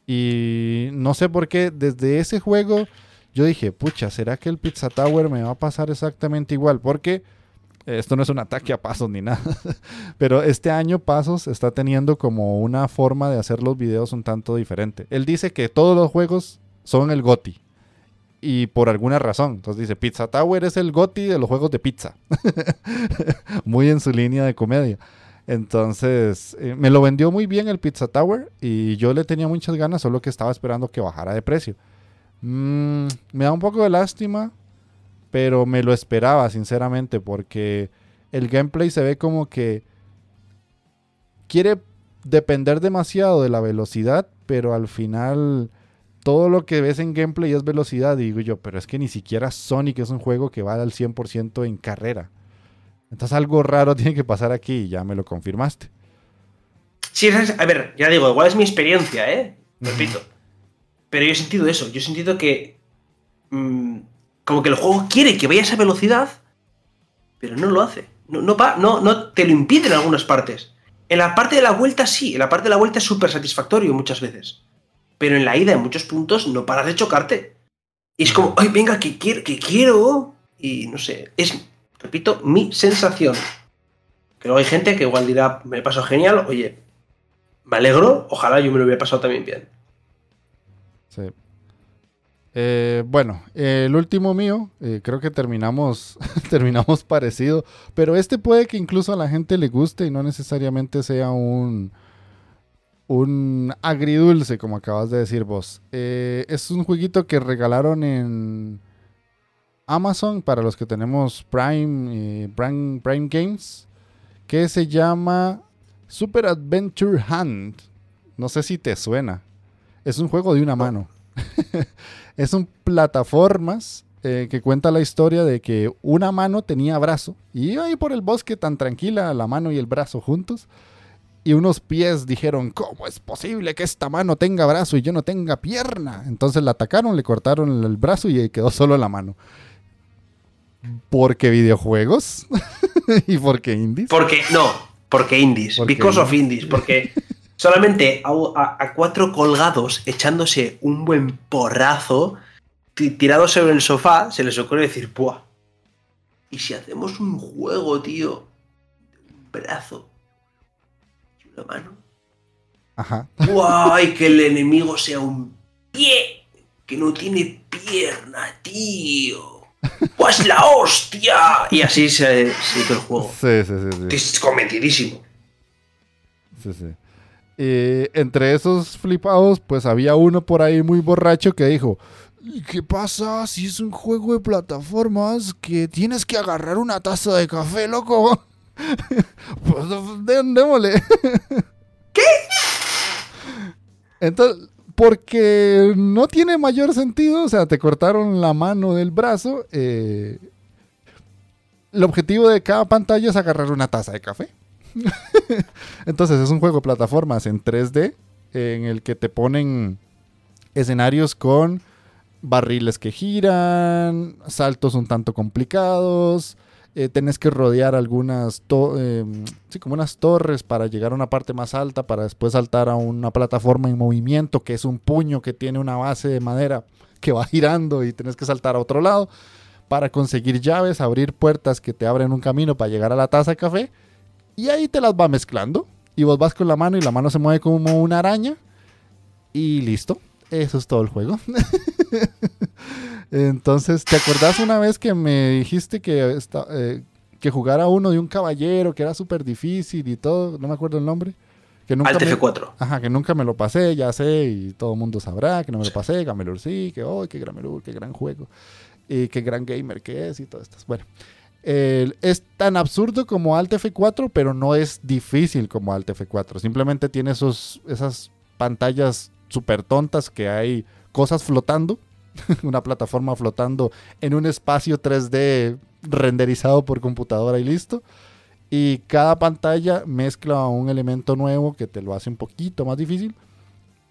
Y no sé por qué, desde ese juego yo dije, pucha, ¿será que el Pizza Tower me va a pasar exactamente igual? Porque esto no es un ataque a Pasos ni nada, *laughs* pero este año Pasos está teniendo como una forma de hacer los videos un tanto diferente. Él dice que todos los juegos son el GOTI. Y por alguna razón. Entonces dice, Pizza Tower es el GOTI de los juegos de pizza. *laughs* Muy en su línea de comedia. Entonces, eh, me lo vendió muy bien el Pizza Tower y yo le tenía muchas ganas, solo que estaba esperando que bajara de precio. Mm, me da un poco de lástima, pero me lo esperaba, sinceramente, porque el gameplay se ve como que quiere depender demasiado de la velocidad, pero al final todo lo que ves en gameplay es velocidad, digo yo, pero es que ni siquiera Sonic es un juego que va al 100% en carrera. Entonces algo raro *laughs* tiene que pasar aquí y ya me lo confirmaste.
Sí, a ver, ya digo, igual es mi experiencia, ¿eh? Repito. Pero yo he sentido eso, yo he sentido que... Mm, como que el juego quiere que vaya a esa velocidad, pero no lo hace. No, no, no, no te lo impide en algunas partes. En la parte de la vuelta sí, en la parte de la vuelta es súper satisfactorio muchas veces. Pero en la ida en muchos puntos no paras de chocarte. Y es como, ay, venga, que quiero, que quiero. Y no sé, es repito, mi sensación. Que luego hay gente que igual dirá, me pasó genial, oye, me alegro, ojalá yo me lo hubiera pasado también bien.
Sí. Eh, bueno, el último mío, eh, creo que terminamos, *laughs* terminamos parecido, pero este puede que incluso a la gente le guste y no necesariamente sea un, un agridulce, como acabas de decir vos. Eh, es un jueguito que regalaron en Amazon para los que tenemos Prime, Prime, Prime Games, que se llama Super Adventure Hunt. No sé si te suena. Es un juego de una mano. *laughs* es un plataformas eh, que cuenta la historia de que una mano tenía brazo y iba ahí por el bosque tan tranquila, la mano y el brazo juntos. Y unos pies dijeron, ¿cómo es posible que esta mano tenga brazo y yo no tenga pierna? Entonces la atacaron, le cortaron el brazo y quedó solo la mano. Porque videojuegos *laughs* y porque indies.
Porque no, porque indies. Because of indies. Porque solamente a, cuatro colgados echándose un buen porrazo, tirados sobre el sofá, se les ocurre decir, ¡buah! ¿Y si hacemos un juego, tío? un brazo una mano.
Ajá.
¡Guay! Que el enemigo sea un pie que no tiene pierna, tío. ¡Pues la hostia! Y así se, hizo el juego.
Sí, sí, sí.
Es convertidísimo.
Sí, sí. Entre esos flipados, pues había uno por ahí muy borracho que dijo: ¿Qué pasa si es un juego de plataformas que tienes que agarrar una taza de café, loco? *laughs* pues démosle. *laughs*
¿Qué?
Entonces, porque no tiene mayor sentido, o sea, te cortaron la mano del brazo. Eh, el objetivo de cada pantalla es agarrar una taza de café. *laughs* Entonces es un juego de plataformas en 3D en el que te ponen escenarios con barriles que giran, saltos un tanto complicados, eh, tenés que rodear algunas, eh, sí, como unas torres para llegar a una parte más alta, para después saltar a una plataforma en movimiento, que es un puño que tiene una base de madera que va *laughs* girando y tenés que saltar a otro lado, para conseguir llaves, abrir puertas que te abren un camino para llegar a la taza de café, y ahí te las va mezclando, y vos vas con la mano y la mano se mueve como una araña, y listo, eso es todo el juego. *laughs* Entonces, ¿te acordás una vez que me dijiste que, eh, que jugara uno de un caballero, que era súper difícil y todo? No me acuerdo el nombre.
Que nunca Alt F4.
ajá, que nunca me lo pasé, ya sé, y todo el mundo sabrá que no me lo pasé. Gamelur sí, que oh, qué Gamelur, qué gran juego. Y qué gran gamer que es y todo esto. Bueno, es tan absurdo como Alt F4, pero no es difícil como Alt F4. Simplemente tiene esos, esas pantallas súper tontas que hay cosas flotando *laughs* una plataforma flotando en un espacio 3D renderizado por computadora y listo. Y cada pantalla mezcla un elemento nuevo que te lo hace un poquito más difícil.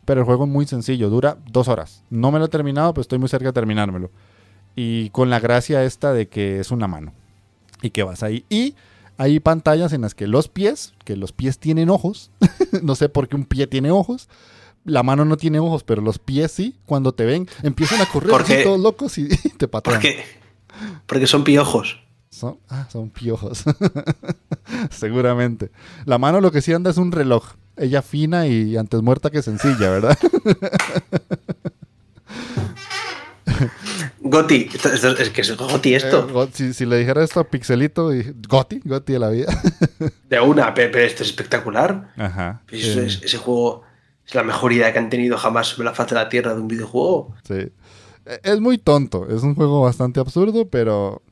Pero el juego es muy sencillo, dura dos horas. No me lo he terminado, pero estoy muy cerca de terminármelo. Y con la gracia esta de que es una mano. Y que vas ahí. Y hay pantallas en las que los pies, que los pies tienen ojos. *laughs* no sé por qué un pie tiene ojos. La mano no tiene ojos, pero los pies sí. Cuando te ven, empiezan a correr así todos locos y, *laughs* te patean.
¿Por qué? Porque son piojos.
Son, ah, son piojos. *laughs* Seguramente. La mano lo que sí anda es un reloj. Ella fina y antes muerta que sencilla, ¿verdad? *laughs*
Goti, es que es Goti esto.
Eh, si, le dijera esto a Pixelito, Goti, Goti de la vida.
de una, pero, esto es espectacular.
Ajá.
Eh. ese juego es la mejor idea que han tenido jamás sobre la faz de la tierra de un videojuego.
Sí. E, es muy tonto, es un juego bastante absurdo, pero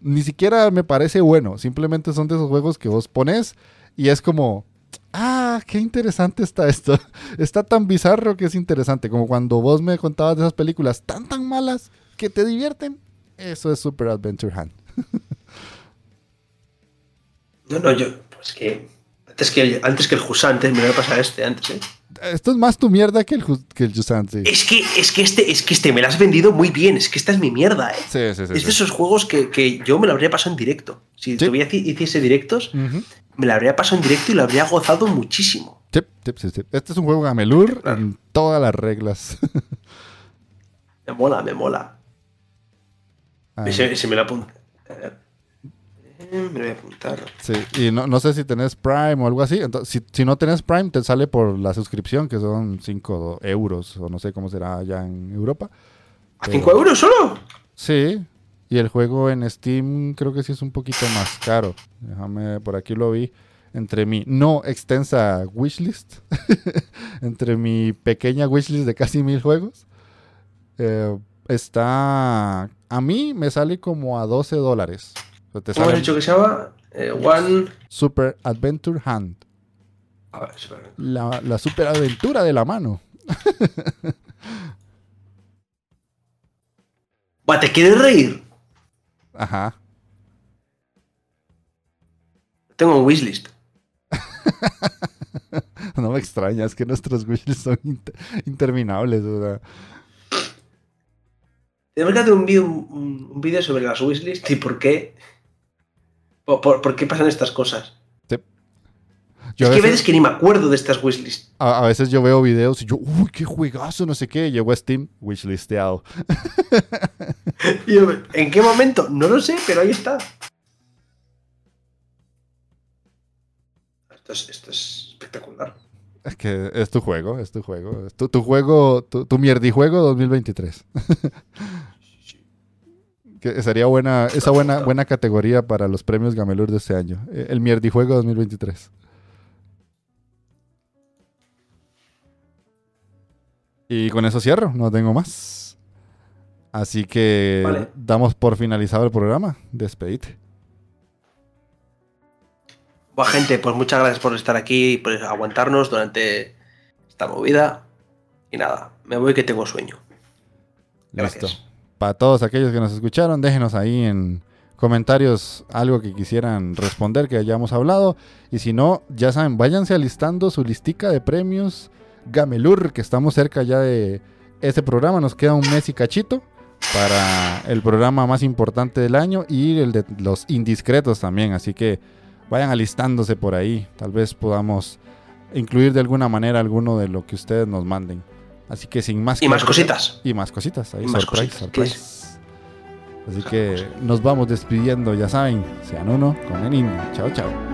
ni siquiera me parece bueno. Simplemente son de esos juegos que vos pones y es como, ah, qué interesante está esto. *laughs* Está tan bizarro que es interesante, como cuando vos me contabas de esas películas tan, tan malas que te divierten. Eso es Super Adventure Hand. *laughs*
no, no, yo, pues que antes que, antes que el Jusante, me voy a pasar este antes, ¿eh?
Esto es más tu mierda que el, que el Jusante.
Es que, es, que este, es que este me lo has vendido muy bien. Es que esta es mi mierda, ¿eh?
Sí, sí, sí.
Es de esos juegos que, yo me lo habría pasado en directo. Si tuviera hiciese directos, me lo habría pasado en directo y lo habría gozado muchísimo.
Sí, sí, sí. Este es un juego Gamelur en todas las reglas. *laughs*
me mola, me mola. Se, me lo apunta. Me lo voy a apuntar.
Sí, y no, no, sé si tenés Prime o algo así. Entonces, si, si, no tenés Prime, te sale por la suscripción, que son 5 euros, o no sé cómo será allá en Europa.
¿A 5 euros solo?
Sí, y el juego en Steam creo que sí es un poquito más caro. Déjame, por aquí lo vi. Entre mi no extensa wishlist, *laughs* entre mi pequeña wishlist de casi mil juegos, eh, está. A mí me sale como a 12 dólares.
¿Cómo has dicho que se llama? Eh, One.
Super Adventure Hand.
A ver, super...
La, la super aventura de la mano. *laughs*
¿Te quieres reír?
Ajá.
Tengo un wishlist. *laughs*
no me extraña, es que nuestros wishlists son interminables. O sea.
Tenemos que hacer un vídeo un, video sobre las wishlists y por qué. Por, qué pasan estas cosas.
Sí.
Yo es que a veces que ni me acuerdo de estas wishlists.
A, veces yo veo videos y yo, uy, qué juegazo, no sé qué. Llego a Steam, wishlisteado. *laughs*
¿En qué momento? No lo sé, pero ahí está. Esto es, espectacular.
Es que es tu juego, es tu juego. Es tu, juego, tu, tu mierdijuego 2023. *laughs* que sería buena, esa buena, buena categoría para los premios Gamelur de este año. El mierdijuego 2023. Y con eso cierro, no tengo más. Así que damos por finalizado el programa. Despedite.
Bueno, gente, pues muchas gracias por estar aquí y por aguantarnos durante esta movida. Y nada, me voy que tengo sueño.
Listo. Para todos aquellos que nos escucharon, déjenos ahí en comentarios algo que quisieran responder que hayamos hablado. Y si no, ya saben, váyanse alistando su listica de premios Gamelur, que estamos cerca ya de ese programa. Nos queda un mes y cachito para el programa más importante del año y el de los indiscretos también. Así que vayan alistándose por ahí. Tal vez podamos incluir de alguna manera alguno de lo que ustedes nos manden. Así que sin más...
Y más cositas.
Y más cositas. Ahí, surprise, Así que nos vamos despidiendo, ya saben. Sean uno con el niño. Chao, chao.